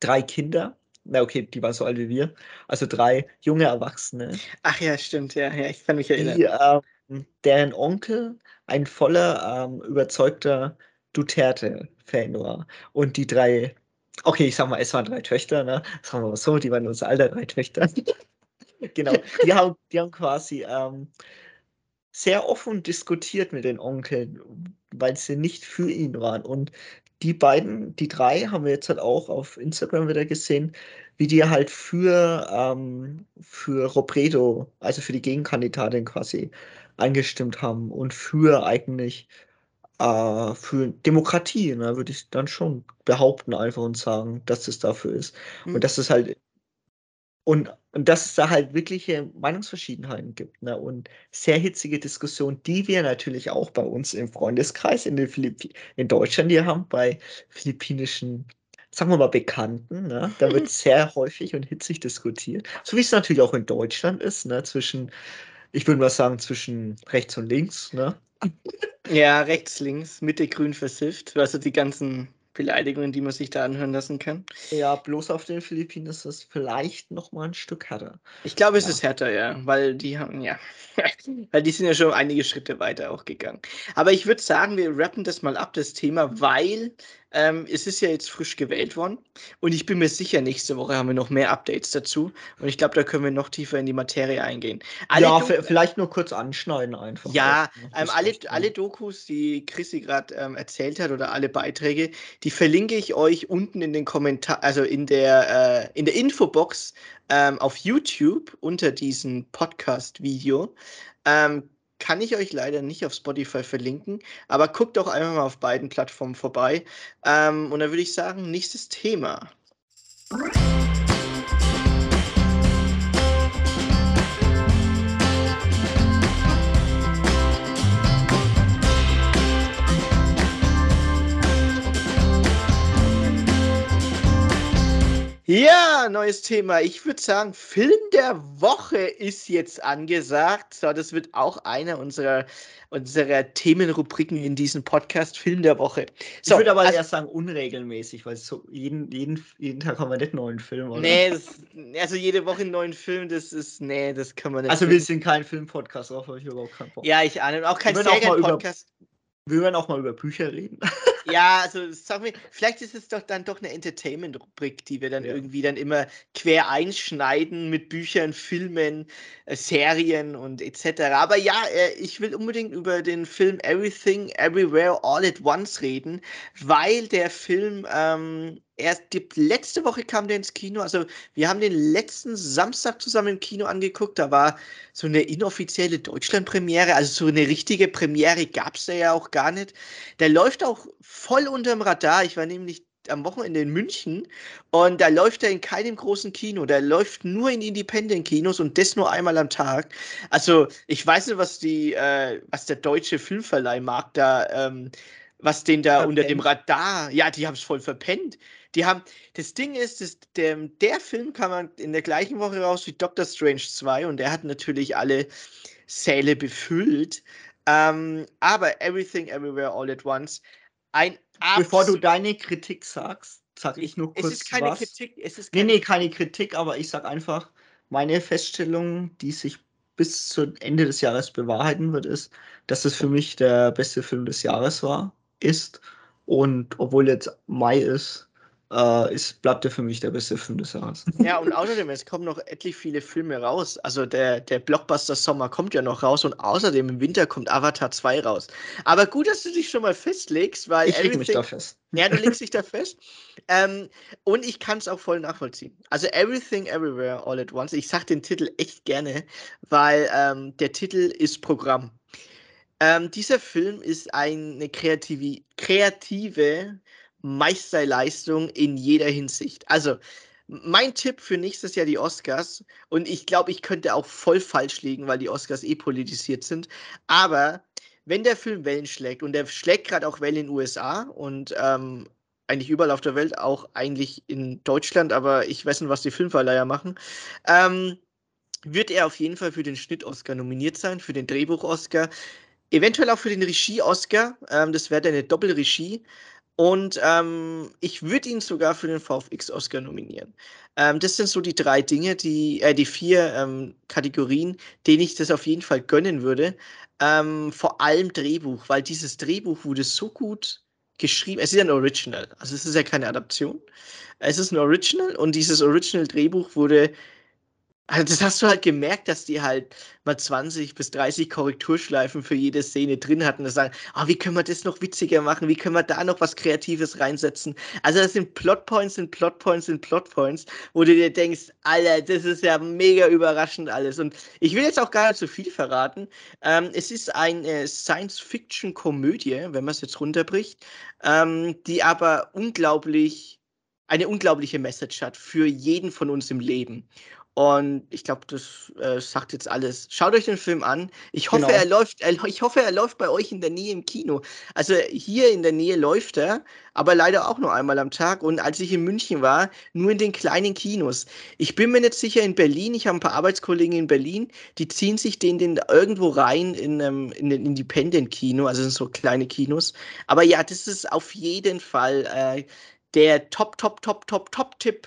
drei Kinder. Na okay, die waren so alt wie wir. Also drei junge Erwachsene.
Ach ja, stimmt, ja, ja, ich kann mich erinnern.
Die, ähm, deren Onkel ein voller, ähm, überzeugter Duterte-Fan war. Und die drei, okay, ich sag mal, es waren drei Töchter, ne? Sagen wir mal so, die waren unser alter drei Töchter. *laughs* genau, die haben, die haben quasi ähm, sehr offen diskutiert mit den Onkeln, weil sie nicht für ihn waren. Und die beiden, die drei, haben wir jetzt halt auch auf Instagram wieder gesehen, wie die halt für, ähm, für Robredo, also für die Gegenkandidatin quasi eingestimmt haben und für eigentlich äh, für Demokratie, ne, würde ich dann schon behaupten einfach und sagen, dass es dafür ist. Mhm. Und dass es halt und, und dass es da halt wirkliche Meinungsverschiedenheiten gibt ne? und sehr hitzige Diskussionen, die wir natürlich auch bei uns im Freundeskreis in, den Philippi in Deutschland hier haben, bei philippinischen, sagen wir mal, Bekannten. Ne? Da wird sehr häufig und hitzig diskutiert. So wie es natürlich auch in Deutschland ist, ne? zwischen, ich würde mal sagen, zwischen rechts und links. Ne?
Ja, rechts, links, Mitte, grün versifft. Also die ganzen Beleidigungen, die man sich da anhören lassen kann.
Ja, bloß auf den Philippinen ist es vielleicht noch mal ein Stück härter.
Ich glaube, es ja. ist härter, ja, weil die haben, ja, *laughs* weil die sind ja schon einige Schritte weiter auch gegangen. Aber ich würde sagen, wir rappen das mal ab, das Thema, weil ähm, es ist ja jetzt frisch gewählt worden und ich bin mir sicher, nächste Woche haben wir noch mehr Updates dazu und ich glaube, da können wir noch tiefer in die Materie eingehen.
Alle ja, vielleicht nur kurz anschneiden einfach.
Ja, ähm, alle, alle Dokus, die Chrissy gerade ähm, erzählt hat oder alle Beiträge, die verlinke ich euch unten in den Kommentaren, also in der, äh, in der Infobox ähm, auf YouTube unter diesem Podcast-Video. Ähm, kann ich euch leider nicht auf Spotify verlinken, aber guckt doch einfach mal auf beiden Plattformen vorbei. Ähm, und dann würde ich sagen, nächstes Thema. Ja, neues Thema. Ich würde sagen, Film der Woche ist jetzt angesagt. So, das wird auch einer unserer, unserer Themenrubriken in diesem Podcast, Film der Woche.
So, ich würde aber also, erst sagen, unregelmäßig, weil so jeden, jeden, jeden Tag haben wir nicht einen neuen Film, oder?
Nee, das, also jede Woche einen neuen Film, das ist, nee, das kann man nicht.
Also wir sind kein Film-Podcast, darauf habe ich überhaupt keinen
Bock. Ja, ich ahne. Auch kein Serien-Podcast.
Wir werden auch mal über Bücher reden. *laughs*
Ja, also sag mir, vielleicht ist es doch dann doch eine Entertainment-Rubrik, die wir dann ja. irgendwie dann immer quer einschneiden mit Büchern, Filmen, äh, Serien und etc. Aber ja, äh, ich will unbedingt über den Film Everything, Everywhere, All at Once reden, weil der Film ähm, erst die letzte Woche kam der ins Kino. Also wir haben den letzten Samstag zusammen im Kino angeguckt. Da war so eine inoffizielle Deutschlandpremiere. Also so eine richtige Premiere gab es da ja auch gar nicht. Der läuft auch voll unterm Radar. Ich war nämlich am Wochenende in München und da läuft er in keinem großen Kino. Der läuft nur in Independent-Kinos und das nur einmal am Tag. Also ich weiß nicht, was die, äh, was der deutsche Filmverleihmarkt da, ähm, was den da verpennt. unter dem Radar, ja, die haben es voll verpennt. Die haben, das Ding ist, das, der, der Film kam man in der gleichen Woche raus wie Doctor Strange 2 und der hat natürlich alle Säle befüllt. Ähm, aber Everything Everywhere All at Once, ein
Bevor du deine Kritik sagst, sag ich nur kurz
es ist keine
was.
Kritik, es ist
keine nee, nee, keine Kritik, aber ich sag einfach, meine Feststellung, die sich bis zum Ende des Jahres bewahrheiten wird, ist, dass es für mich der beste Film des Jahres war, ist. Und obwohl jetzt Mai ist, äh, ist, bleibt er für mich der beste Film des Jahres.
Ja, und außerdem, es kommen noch etlich viele Filme raus. Also der, der Blockbuster Sommer kommt ja noch raus und außerdem im Winter kommt Avatar 2 raus. Aber gut, dass du dich schon mal festlegst, weil.
Ich leg mich da fest.
Ja, du legst dich da fest. Ähm, und ich kann es auch voll nachvollziehen. Also Everything Everywhere All at Once. Ich sag den Titel echt gerne, weil ähm, der Titel ist Programm. Ähm, dieser Film ist eine kreative, kreative Meisterleistung in jeder Hinsicht. Also, mein Tipp für nächstes Jahr die Oscars, und ich glaube, ich könnte auch voll falsch liegen, weil die Oscars eh politisiert sind, aber wenn der Film Wellen schlägt, und der schlägt gerade auch Wellen in den USA und ähm, eigentlich überall auf der Welt, auch eigentlich in Deutschland, aber ich weiß nicht, was die Filmverleiher machen, ähm, wird er auf jeden Fall für den Schnitt-Oscar nominiert sein, für den Drehbuch-Oscar. eventuell auch für den Regie-Oscar. Ähm, das wäre eine Doppelregie. Und ähm, ich würde ihn sogar für den VFX-Oscar nominieren. Ähm, das sind so die drei Dinge, die, äh, die vier ähm, Kategorien, denen ich das auf jeden Fall gönnen würde. Ähm, vor allem Drehbuch, weil dieses Drehbuch wurde so gut geschrieben. Es ist ein Original, also es ist ja keine Adaption. Es ist ein Original und dieses Original-Drehbuch wurde also das hast du halt gemerkt, dass die halt mal 20 bis 30 Korrekturschleifen für jede Szene drin hatten. Und sagen, oh, wie können wir das noch witziger machen? Wie können wir da noch was Kreatives reinsetzen? Also das sind Plotpoints, sind Plotpoints, sind Plotpoints, wo du dir denkst, Alter, das ist ja mega überraschend alles. Und ich will jetzt auch gar nicht so viel verraten. Ähm, es ist eine Science-Fiction-Komödie, wenn man es jetzt runterbricht, ähm, die aber unglaublich eine unglaubliche Message hat für jeden von uns im Leben. Und ich glaube, das äh, sagt jetzt alles. Schaut euch den Film an. Ich hoffe, genau. er läuft, er, ich hoffe, er läuft bei euch in der Nähe im Kino. Also hier in der Nähe läuft er, aber leider auch nur einmal am Tag. Und als ich in München war, nur in den kleinen Kinos. Ich bin mir nicht sicher in Berlin. Ich habe ein paar Arbeitskollegen in Berlin, die ziehen sich den, den irgendwo rein in, ähm, in den Independent-Kino, also so kleine Kinos. Aber ja, das ist auf jeden Fall äh, der Top, Top, Top, Top, Top-Tipp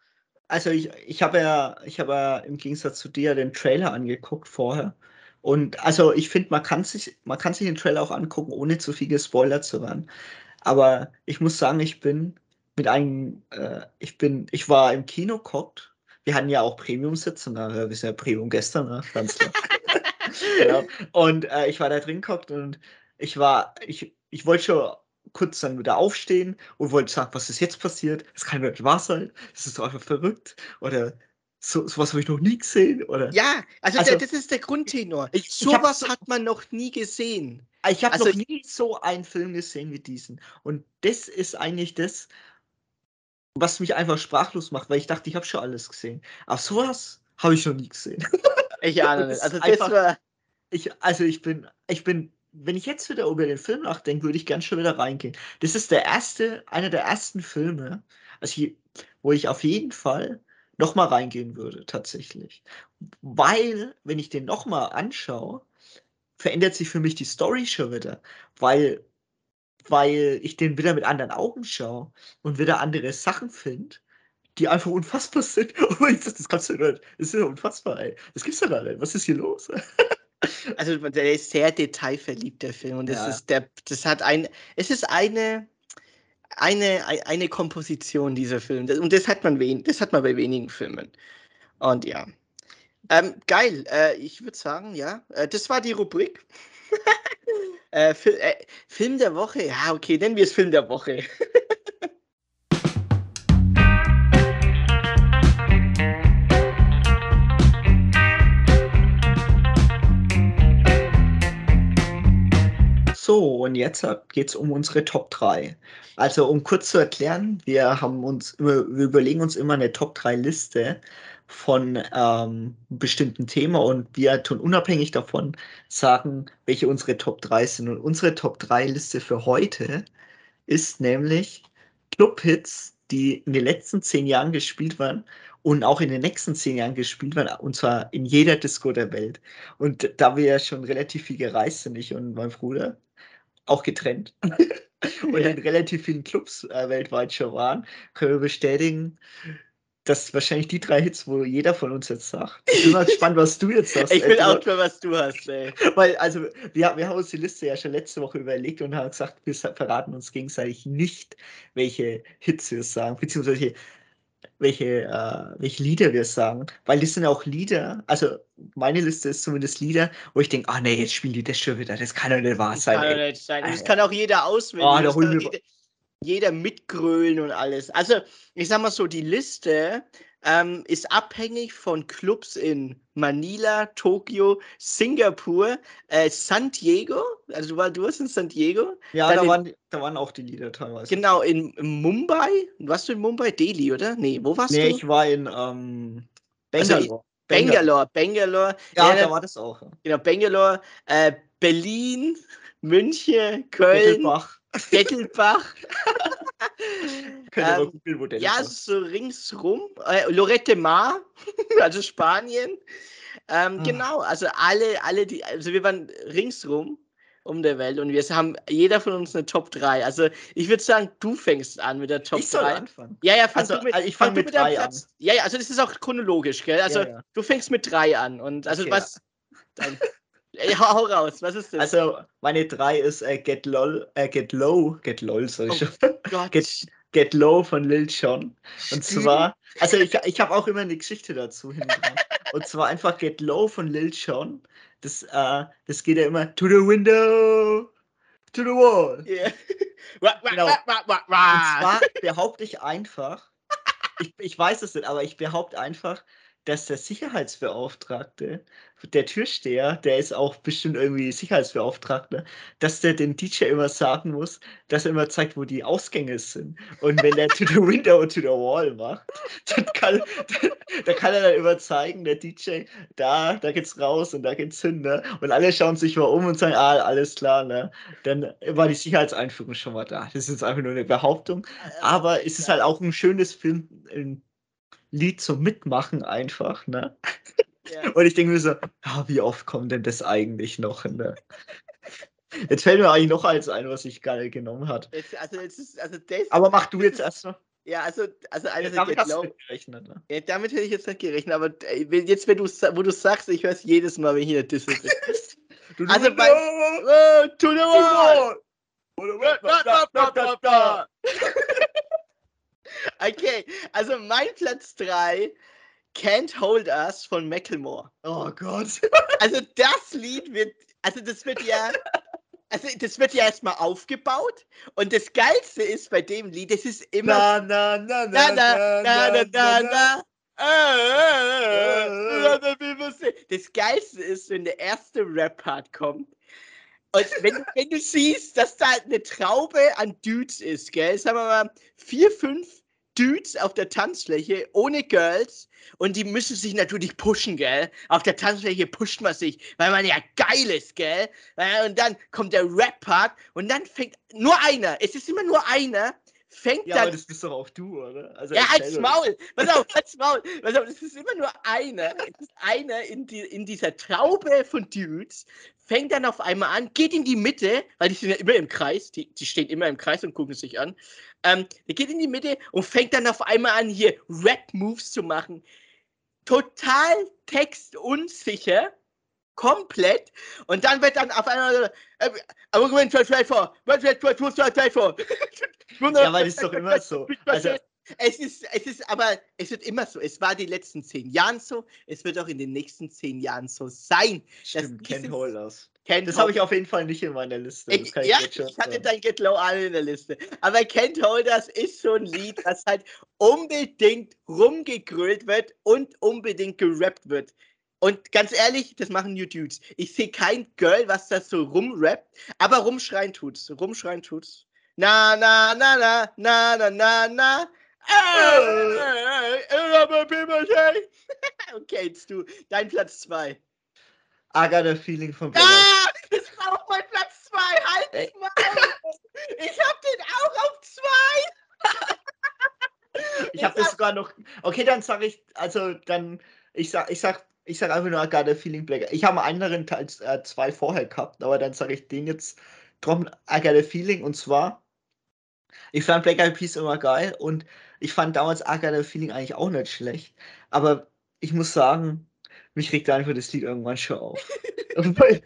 Also ich,
ich habe ja, ich habe ja im Gegensatz zu dir den Trailer angeguckt vorher. Und also ich finde, man kann sich, man kann sich den Trailer auch angucken, ohne zu viel gespoilert zu werden. Aber ich muss sagen, ich bin mit einem, äh, ich bin, ich war im Kino guckt. Wir hatten ja auch Premium-Sitze, ne? wir sind ja Premium gestern, ne? ganz klar. *laughs* genau. Und äh, ich war da drin geguckt und ich war, ich, ich wollte schon kurz dann wieder aufstehen und wollte sagen, was ist jetzt passiert? Das kann nicht wahr sein. Das ist doch einfach verrückt. Oder so, sowas habe ich noch nie gesehen. Oder?
Ja, also, also der, das ist der Grundtenor. Ich, sowas so, hat man noch nie gesehen.
Ich habe also, noch nie so einen Film gesehen wie diesen. Und das ist eigentlich das, was mich einfach sprachlos macht, weil ich dachte, ich habe schon alles gesehen. Aber sowas habe ich noch nie gesehen.
Ich ahne nicht. *laughs* Also, das war...
ich, also ich bin, ich bin wenn ich jetzt wieder über den Film nachdenke, würde ich ganz schön wieder reingehen. Das ist der erste, einer der ersten Filme, also ich, wo ich auf jeden Fall nochmal reingehen würde, tatsächlich. Weil, wenn ich den nochmal anschaue, verändert sich für mich die Story schon wieder. Weil, weil ich den wieder mit anderen Augen schaue und wieder andere Sachen finde, die einfach unfassbar *laughs* sind. Und ich sage, das kannst du nicht. Das ist ja unfassbar, ey. Das gibt's ja gar nicht. Was ist hier los? *laughs*
Also der ist sehr detailverliebt, der Film. Und das ja. ist der, das hat ein, es ist eine, eine, eine Komposition, dieser Film. Und das hat man wen, das hat man bei wenigen Filmen. Und ja. Ähm, geil. Äh, ich würde sagen, ja. Äh, das war die Rubrik. *laughs* äh, äh, Film der Woche. Ja, okay, nennen wir es Film der Woche.
So, und jetzt geht es um unsere Top 3. Also, um kurz zu erklären, wir haben uns wir überlegen uns immer eine Top 3 Liste von ähm, bestimmten Thema und wir tun unabhängig davon sagen, welche unsere Top 3 sind. Und unsere Top 3 Liste für heute ist nämlich Clubhits, die in den letzten zehn Jahren gespielt waren und auch in den nächsten zehn Jahren gespielt werden, und zwar in jeder Disco der Welt. Und da wir ja schon relativ viel gereist sind, ich und mein Bruder, auch getrennt *laughs* und in relativ vielen Clubs äh, weltweit schon waren, können wir bestätigen, dass wahrscheinlich die drei Hits, wo jeder von uns jetzt sagt. Ich bin mal *laughs* gespannt, was du jetzt
sagst. Ich bin auch gespannt, was du hast, ey. *laughs*
Weil, also, wir, wir haben uns die Liste ja schon letzte Woche überlegt und haben gesagt, wir verraten uns gegenseitig nicht, welche Hits wir sagen, beziehungsweise welche, äh, welche Lieder wir sagen. Weil das sind auch Lieder, also meine Liste ist zumindest Lieder, wo ich denke, ah nee, jetzt spielen die das schon wieder, das kann doch nicht wahr sein.
Das kann nicht sein. Das kann auch jeder auswählen. Oh, da jeder, jeder mitgrölen und alles. Also, ich sag mal so, die Liste ähm, ist abhängig von Clubs in Manila, Tokio, Singapur, äh, San Diego. Also du, war, du warst in San Diego.
Ja, da, in, waren, da waren auch die Lieder teilweise.
Genau, in, in, Mumbai. Warst du in Mumbai? Delhi, oder? Nee, wo warst
nee,
du?
Nee, ich war in ähm, Bangalore. Also,
Bangalore, Bangalore.
Ja, ja, da war das auch.
Genau, Bangalore, äh, Berlin, München, Köln.
Dettelbach. *laughs* *laughs*
Dettelbach.
ähm, googeln,
ja, so ringsrum. Äh, Lorette Mar, *laughs* also Spanien. Ähm, ah. Genau, also alle, alle, die, also wir waren ringsrum um der Welt und wir haben jeder von uns eine Top 3. Also ich würde sagen, du fängst an mit der Top
ich soll
3.
Anfangen.
Ja, ja, fang
also,
du mit,
ich fange mit 3 an.
Ja, ja, also das ist auch chronologisch, gell? Also ja, ja. du fängst mit 3 an und also okay, was. Dann, Ey, hau raus, was ist das?
Also, meine 3 ist äh, Get LOL, äh, Get Low, Get LOL, soll ich
oh. *laughs*
Get, Get Low von Lil Jon. Und zwar, also ich, ich habe auch immer eine Geschichte dazu hinten Und zwar einfach Get Low von Lil Jon. Das, äh, das geht ja immer to the window, to the wall.
Yeah.
genau. *laughs* Und zwar behaupte ich einfach, ich, ich weiß es nicht, aber ich behaupte einfach, dass der Sicherheitsbeauftragte, der Türsteher, der ist auch bestimmt irgendwie Sicherheitsbeauftragter, dass der den DJ immer sagen muss, dass er immer zeigt, wo die Ausgänge sind. Und wenn der to the *laughs* window, to the wall macht, dann kann, *laughs* dann kann er dann immer zeigen, der DJ, da, da geht's raus und da geht's hin, ne? Und alle schauen sich mal um und sagen, ah, alles klar, ne? Dann war die Sicherheitseinführung schon mal da. Das ist jetzt einfach nur eine Behauptung. Aber es ist halt auch ein schönes Film, ein Lied zum Mitmachen einfach, ne? Ja. Und ich denke mir so, ah, wie oft kommt denn das eigentlich noch, ne? Jetzt fällt mir eigentlich noch eins ein, was ich geil genommen hat.
Jetzt, also, jetzt also das,
aber mach du jetzt erstmal.
Ja, also, also
eine damit hast du gerechnet, ne?
Ja, damit hätte ich jetzt nicht gerechnet, aber äh, jetzt, wenn du, wo du sagst, ich höre es jedes Mal, wenn ich hier Disse bin. *laughs* also bei oh, to the wall! *laughs* Okay, also mein Platz 3, Can't Hold Us von Macklemore.
Oh Gott.
Also das Lied wird, also das wird ja, also das wird ja erstmal aufgebaut und das Geilste ist bei dem Lied, es ist immer
na na na na na na na na
das Geilste ist, wenn der erste Rap-Part kommt und wenn, wenn du siehst, dass da eine Traube an Dudes ist, gell, sagen wir mal vier, fünf Dudes auf der Tanzfläche ohne Girls und die müssen sich natürlich pushen, gell? Auf der Tanzfläche pusht man sich, weil man ja geil ist, gell? Und dann kommt der Rap-Part und dann fängt nur einer, es ist immer nur einer, fängt
ja,
dann.
aber das bist doch auch du, oder?
Also ja, als Maul! Pass auf, als Maul! Pass auf, das ist immer nur einer, es ist einer in, die, in dieser Traube von Dudes, fängt dann auf einmal an, geht in die Mitte, weil die sind ja immer im Kreis, die, die stehen immer im Kreis und gucken sich an. Ähm, der geht in die Mitte und fängt dann auf einmal an, hier Rap-Moves zu machen. Total textunsicher, komplett. Und dann wird dann auf einmal, aber Moment, vor, vor.
Ja, aber das ist doch immer so. Also,
es ist, es ist aber, es wird immer so. Es war die letzten zehn Jahren so. Es wird auch in den nächsten zehn Jahren so sein.
Stimmt, Ken Holders.
Ken
das habe ich auf jeden Fall nicht in meiner Liste.
Ich, ja, ich, ich hatte dein Get Low alle in der Liste. Aber Kent Holders ist so ein Lied, das halt unbedingt rumgegrölt wird und unbedingt gerappt wird. Und ganz ehrlich, das machen New Dudes. Ich sehe kein Girl, was das so rumrappt, aber rumschreien tut's. Rumschreien tut's. Na, na, na, na, na, na, na, na. *laughs* Okay, jetzt du. Dein Platz 2.
I got a feeling von
Bella. Ah, das war auch mein Platz 2. Halt dich mal Ich hab den auch auf
2. *laughs* ich hab das sogar noch. Okay, dann sag ich, also dann, ich sag, ich sag, ich sag einfach nur I got a feeling Black. Ich habe einen anderen Teil äh, zwei vorher gehabt, aber dann sage ich den jetzt drum I got a feeling und zwar ich fand Black Eyed Peas immer geil und ich fand damals I Got a Feeling eigentlich auch nicht schlecht. Aber ich muss sagen, mich regt einfach das Lied irgendwann schon auf. *laughs* *laughs* weil,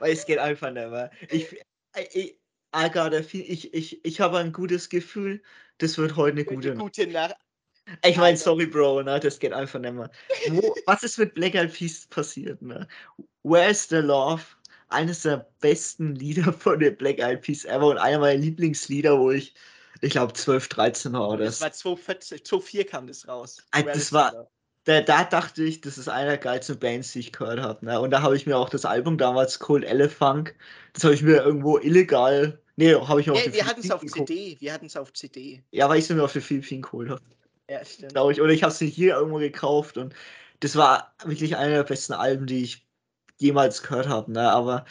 weil, es geht einfach nicht mehr. Ich, ich, I got a feeling, ich, ich, ich habe ein gutes Gefühl, das wird heute eine gute,
eine gute Nacht.
Ich meine, sorry, Bro, ne, das geht einfach nicht mehr. Wo, was ist mit Black Eyed Peas passiert? Ne? Where's the Love? Eines der besten Lieder von den Black Eyed Peas ever und einer meiner Lieblingslieder, wo ich Ich glaube 12, 13 war
das. Das war 2014, 2004 kam das raus.
Also, das war, da, da, dachte ich, das ist einer der geilsten Bands, die ich gehört habe. Ne? Und da habe ich mir auch das Album damals Cold Elephant, das habe ich mir irgendwo illegal, nee, habe ich mir
ja, auf Wir hatten es auf CD, wir hatten es auf CD.
Ja, weil ich es mir auf der Philippinen geholt habe.
Ja, stimmt.
Glaube ich. Oder ich habe sie hier irgendwo gekauft und das war wirklich einer der besten Alben, die ich jemals gehört habe. Ne? Aber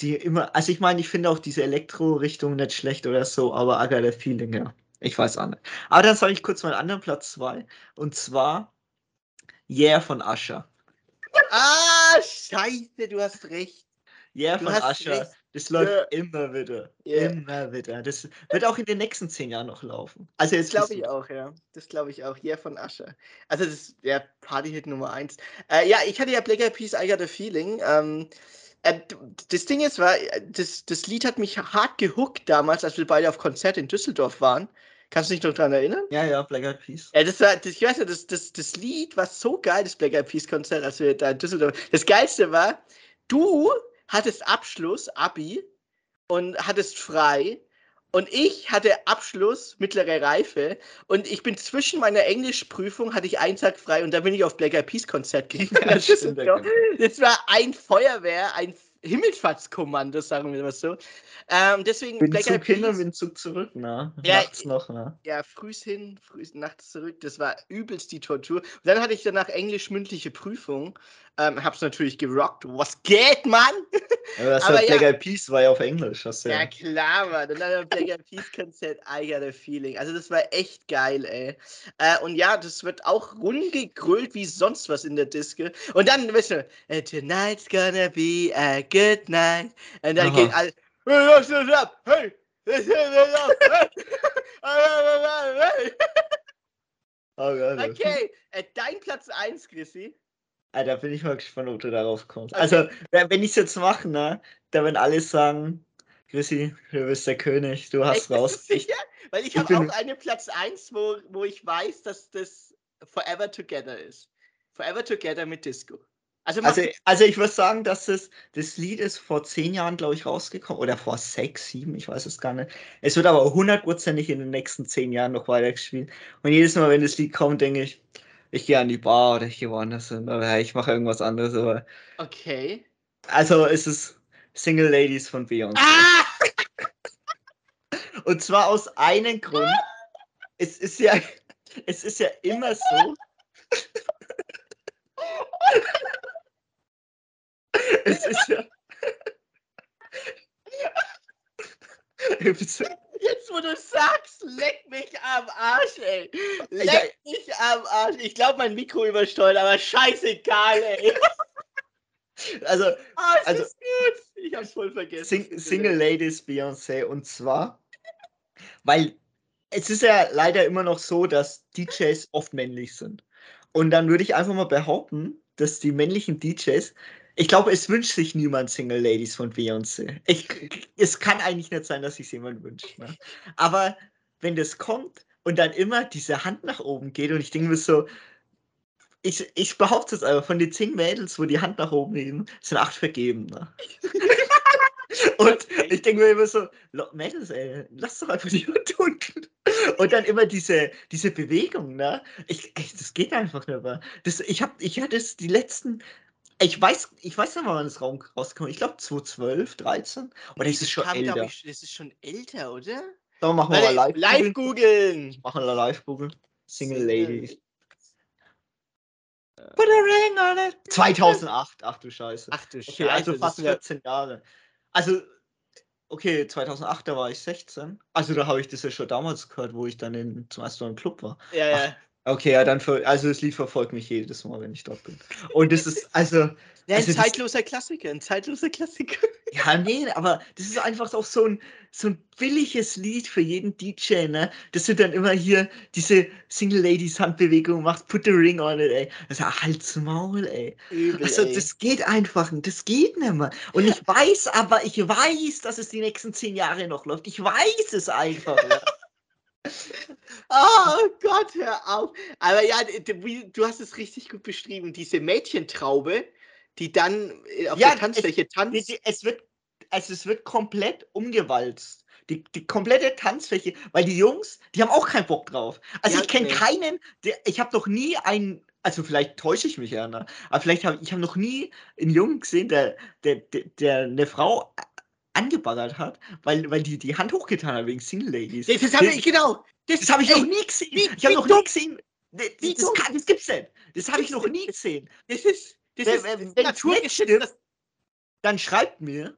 die immer, also ich meine, ich finde auch diese Elektro-Richtung nicht schlecht oder so, aber Aga der Feeling, ja. Ich weiß auch nicht. Aber dann sage ich kurz meinen anderen Platz 2. Und zwar Yeah von Ascher.
Ah, scheiße, du hast recht.
Yeah du von Ascher. Das läuft yeah. immer wieder. Yeah. Immer wieder. Das wird auch in den nächsten zehn Jahren noch laufen.
Also jetzt glaube ich auch, ja. Das glaube ich auch. Yeah von Ascher. Also das ist der Partyhit Nummer eins. Äh, ja, ich hatte ja Black Eyed Peas I Got a Feeling. Ähm, äh, das Ding ist, war, das, das Lied hat mich hart gehuckt damals, als wir beide auf Konzert in Düsseldorf waren. Kannst du dich noch daran erinnern?
Ja, ja, Black Eyed Peas.
Ja, das war, das, ich weiß ja, das, das, das Lied war so geil, das Black Eyed Peas Konzert, als wir da in Düsseldorf. Das Geilste war, du hattest Abschluss, Abi, und hattest frei. Und ich hatte Abschluss, mittlere Reife. Und ich bin zwischen meiner Englischprüfung, hatte ich einen Tag frei und da bin ich auf Black Eyed Peas Konzert *laughs* gegangen. das, das war ein Feuerwehr, ein Himmelfahrtskommando, sagen wir mal so. Ähm, deswegen
bin Black Zug hin und bin Zug zurück, ne?
Ja, nachts noch, ne? Ja, frühs hin, frühs nachts zurück. Das war übelst die Tortur. Und dann hatte ich danach englisch mündliche Prüfung. Ähm, hab's natürlich gerockt. Was geht, Mann?
Aber das Aber ja, Black Eyed Peas war ja auf Englisch. Hast
ja. ja, klar, Mann. Und dann Black Eyed Peas Konzert, I got a feeling. Also das war echt geil, ey. Äh, und ja, das wird auch rumgegrölt wie sonst was in der Disco. Und dann, weißt du, tonight's gonna be a good night. Und dann Aha. geht all, Hey, was ist ab? Hey! *laughs* Gott. Okay, äh, dein Platz 1, Chrissy.
Alter, bin ich mal gespannt, ob du darauf kommst. Okay. Also, wenn ich es jetzt mache, ne, dann werden alle sagen, Chrissy, du bist der König, du hast *laughs* Echt, raus.
Sicher? Weil ich, ich habe auch eine Platz 1, wo, wo ich weiß, dass das Forever Together ist. Forever Together mit Disco.
Also, also, also, ich würde sagen, dass das, das Lied ist vor zehn Jahren, glaube ich, rausgekommen. Oder vor sechs, sieben, ich weiß es gar nicht. Es wird aber hundertprozentig in den nächsten zehn Jahren noch weitergespielt. Und jedes Mal, wenn das Lied kommt, denke ich, ich gehe an die Bar oder ich gehe woanders hin oder ich mache irgendwas anderes. Aber
okay.
Also ist es Single Ladies von Beyoncé. Ah! *laughs* Und zwar aus einem Grund. Es ist ja, es ist ja immer so. *laughs* es ist ja. *laughs*
Jetzt, wo du sagst, leck mich am Arsch, ey. Leck mich am Arsch. Ich glaube, mein Mikro übersteuert, aber scheißegal, ey. *laughs*
Also,
oh, also ist gut. Ich hab's voll vergessen.
Sing Single Ladies Beyoncé. Und zwar, weil es ist ja leider immer noch so, dass DJs oft männlich sind. Und dann würde ich einfach mal behaupten, dass die männlichen DJs ich glaube, es wünscht sich niemand Single Ladies von Beyoncé. Ich, es kann eigentlich nicht sein, dass sich jemand wünscht. Ne? Aber wenn das kommt und dann immer diese Hand nach oben geht und ich denke mir so, ich, ich behaupte es aber, von den zehn Mädels, wo die Hand nach oben heben, sind acht vergeben. Ne? *laughs* und ich denke mir immer so, Mädels, ey, lass doch einfach die Hand unten. Und dann immer diese, diese Bewegung, ne? Ich, ey, das geht einfach nicht mehr. Das, ich, hab, ich hatte es die letzten ich weiß, ich weiß nicht, wann das Raum rauskommt. Ich glaube 2012, 13. Oder ist es schon älter?
Ich, das ist schon älter, oder?
Dann machen wir mal live.
Live googeln.
Machen wir live googeln. Single Ladies. Put a ring on it. 2008. Ach du Scheiße.
Ach du
Scheiße. Okay, also fast 14 Jahre. Also, okay, 2008, da war ich 16. Also, da habe ich das ja schon damals gehört, wo ich dann in, zum ersten Mal im Club war.
Ja, ja.
Okay, ja, dann für, also das Lied verfolgt mich jedes Mal, wenn ich dort bin. Und das ist also.
Ja,
ein
also zeitloser das, Klassiker, ein zeitloser Klassiker. *laughs*
Ja, nee, aber das ist einfach auch so ein, so ein billiges Lied für jeden DJ, ne? Dass du dann immer hier diese Single Ladies Handbewegung machst, put the ring on it, ey. Ja halt's Maul, ey. Übel, also, ey. das geht einfach nicht, das geht nicht mehr. Und ich weiß aber, ich weiß, dass es die nächsten zehn Jahre noch läuft. Ich weiß es einfach, ja.
Oh Gott, hör auf. Aber ja, du hast es richtig gut beschrieben. Diese Mädchentraube, die dann äh, auf ja, der Tanzfläche tanzt.
Es wird, also es wird komplett umgewalzt. Die, die komplette Tanzfläche, weil die Jungs, die haben auch keinen Bock drauf. Also
Ja,
ich kenne
okay.
keinen, der, ich habe noch nie einen, also vielleicht täusche ich mich ja, ne? aber vielleicht habe ich habe noch nie einen Jungen gesehen, der, der, der, der eine Frau angebaggert hat, weil, weil die die Hand hochgetan hat wegen Single Ladies.
Das, das habe ich, genau.
Das habe ich
ey,
noch nie gesehen.
wie-
ich habe noch
dumm.
nie gesehen. Das,
Wie
das, kann, das gibt's nicht. Das habe ich noch nie gesehen.
Das ist, das
Wenn-
ist,
wenn-
das
wenn's
Naturgeschützt. Das,
Dann schreibt mir.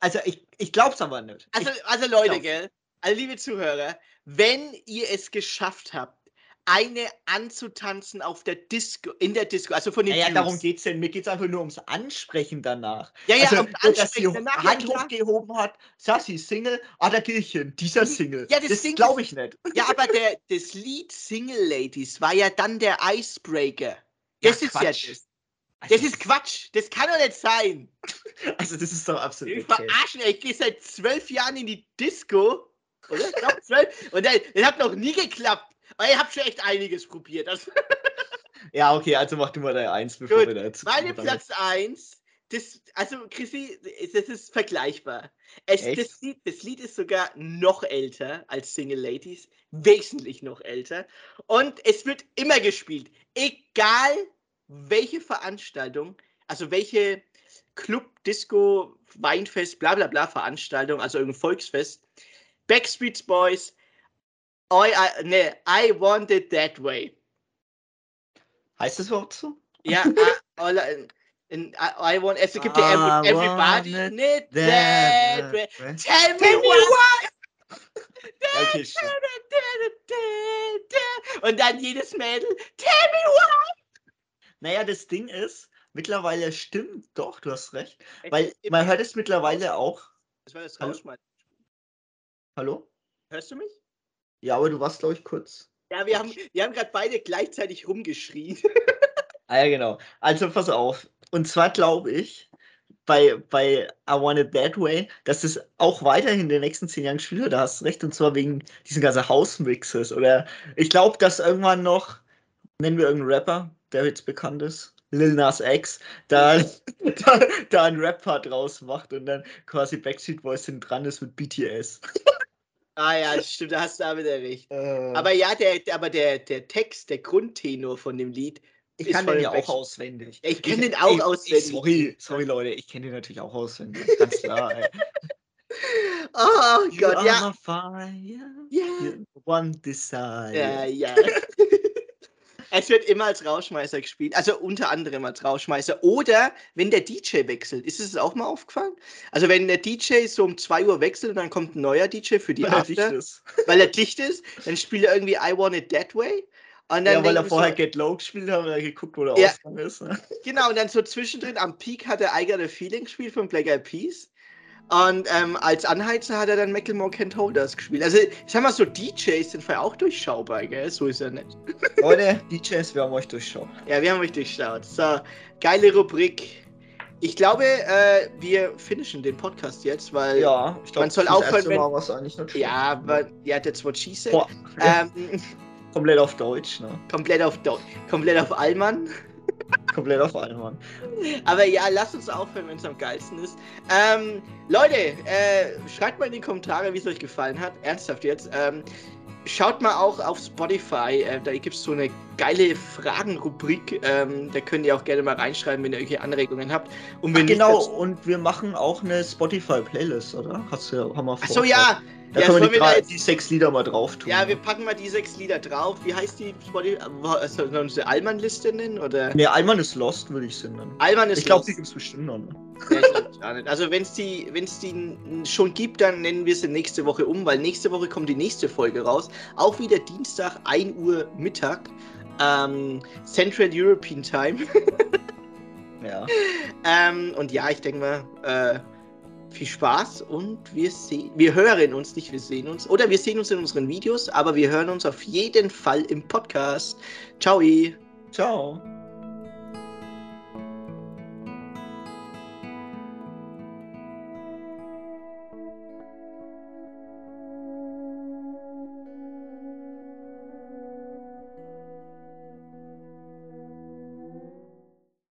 Also ich, ich glaub's aber nicht.
also, also Leute, gell? Also liebe Zuhörer, wenn ihr es geschafft habt, eine anzutanzen auf der Disco, in der Disco, also von den
naja,
Dudes.
darum geht's denn. Mir geht's einfach nur ums Ansprechen danach.
Ja, ja,
also,
ums
dass sie
danach, ja,
Hand hochgehoben hat, Sassi, Single, ah, da geh ich hin, dieser Single.
Ja, das
das glaube ich nicht.
Ja, aber der, das Lied Single Ladies war ja dann der Icebreaker. Das ist ja
Quatsch.
das.
Also,
Das ist Quatsch. Das kann doch nicht sein. *laughs*
Also das ist doch absolut
Ich ey. ich gehe seit zwölf Jahren in die Disco. Oder? Ich zwölf. Und das, das hat noch nie geklappt. Aber ihr habt schon echt einiges probiert. Das, *laughs*
Ja, okay, also mach du mal deine Eins, bevor
Gut,
wir da jetzt.
meine Platz 1, das, also Chrissy, das ist vergleichbar. Es, das, Lied, das Lied ist sogar noch älter als Single Ladies, wesentlich noch älter. Und es wird immer gespielt, egal welche Veranstaltung, also welche Club, Disco, Weinfest, bla bla bla Veranstaltung, also irgendein Volksfest. Backstreet Boys, I, I, ne, I want it that way.
Heißt das überhaupt so?
Ja, *laughs* I, in, I, I want, es gibt ja every, Everybody
want
Need
That
That way. Tell me
Tell me
why.
Okay.
Und dann jedes Mädel, tell me why.
Naja, das Ding ist, mittlerweile stimmt doch, du hast recht. Weil man hört es mittlerweile auch.
Das war das
Hallo? Hallo?
Hörst du mich?
Ja, aber du warst, glaube ich, kurz.
Ja, wir haben, wir haben gerade beide gleichzeitig rumgeschrien.
Ah ja, genau. Also pass auf. Und zwar glaube ich, bei, bei I Want It That Way, dass es auch weiterhin in den nächsten zehn Jahren gespielt wird, da hast du recht, und zwar wegen diesen ganzen House-Mixes. Oder ich glaube, dass irgendwann noch, nennen wir irgendeinen Rapper, der jetzt bekannt ist, Lil Nas X, da, *laughs* da, da einen Rap-Part draus macht und dann quasi Backstreet Boys dran ist mit BTS.
Ah ja, stimmt, da hast du wieder recht.
Äh,
Aber ja, der, aber der, der Text, der Grundtenor von dem Lied,
ich kann den ja auch auswendig.
Ich kenn den auch
ey,
auswendig.
Sorry, sorry Leute, ich kenne den natürlich auch auswendig. Ganz klar. Ey. *laughs*
oh Gott, ja.
fire, you one desire.
ja, ja. *laughs* Es wird immer als Rauschmeißer gespielt, also unter anderem als Rauschmeißer. Oder wenn der DJ wechselt. Ist es auch mal aufgefallen? Also wenn der DJ so um 2 Uhr wechselt und dann kommt ein neuer DJ für die
Weil er dicht
After,
ist.
weil er dicht ist, dann spielt er irgendwie I Want It That Way. Und dann
Ja, weil er vorher
so,
Get Low gespielt hat und er geguckt, wo der
Ja.
Ausgang ist. ne?
Genau, und dann so zwischendrin am Peak hat er a Feeling gespielt von Black Eyed Peas. Und ähm, als Anheizer hat er dann Macklemore Can't Hold Us gespielt. Also, ich sag mal so, DJs sind vorher auch durchschaubar, gell? So ist er nicht. *laughs*
Leute, DJs, wir haben euch durchschaut.
Ja, wir haben euch durchschaut. So, geile Rubrik. Ich glaube, äh, wir finishen den Podcast jetzt, weil.
Ja, ich glaube,
Man soll aufhören, wenn-
Mal was eigentlich nicht
Ja, aber, ja, that's what she said.
Boah,
Ähm, *laughs*
komplett auf Deutsch, ne?
komplett auf Deu- komplett auf Allmann.
Komplett auf einmal.
Aber ja, lasst uns aufhören, wenn es am geilsten ist. Ähm, Leute, äh, schreibt mal in die Kommentare, wie es euch gefallen hat. Ernsthaft jetzt. Ähm, schaut mal auch auf Spotify. Äh, da gibt es so eine geile Fragenrubrik. Ähm, da könnt ihr auch gerne mal reinschreiben, wenn ihr irgendwelche Anregungen habt. Und wenn
Ach, genau, und wir machen auch eine Spotify-Playlist, oder? Hast du ja, haben wir
Ach so, ja.
Da
ja,
können wir die, drei, die sechs Lieder mal drauf tun.
Ja, wir packen mal die sechs Lieder drauf. Wie heißt die Spotify? Also, sollen wir unsere Allmann-Liste nennen? Oder?
Ne, Alman ist Lost, würde ich es nennen.
Allmann ist
Ich glaube,
los.
die gibt es bestimmt noch. Ne?
Ja, ich nicht. Also wenn es die, wenn's die schon gibt, dann nennen wir sie nächste Woche um, weil nächste Woche kommt die nächste Folge raus. Auch wieder Dienstag, 1 Uhr Mittag. Ähm, Central European Time.
Ja. *laughs*
ähm, und ja, ich denke mal, äh, viel Spaß und wir sehen, wir hören uns nicht, wir sehen uns. Oder wir sehen uns in unseren Videos, aber wir hören uns auf jeden Fall im Podcast. Ciao.
Ciao.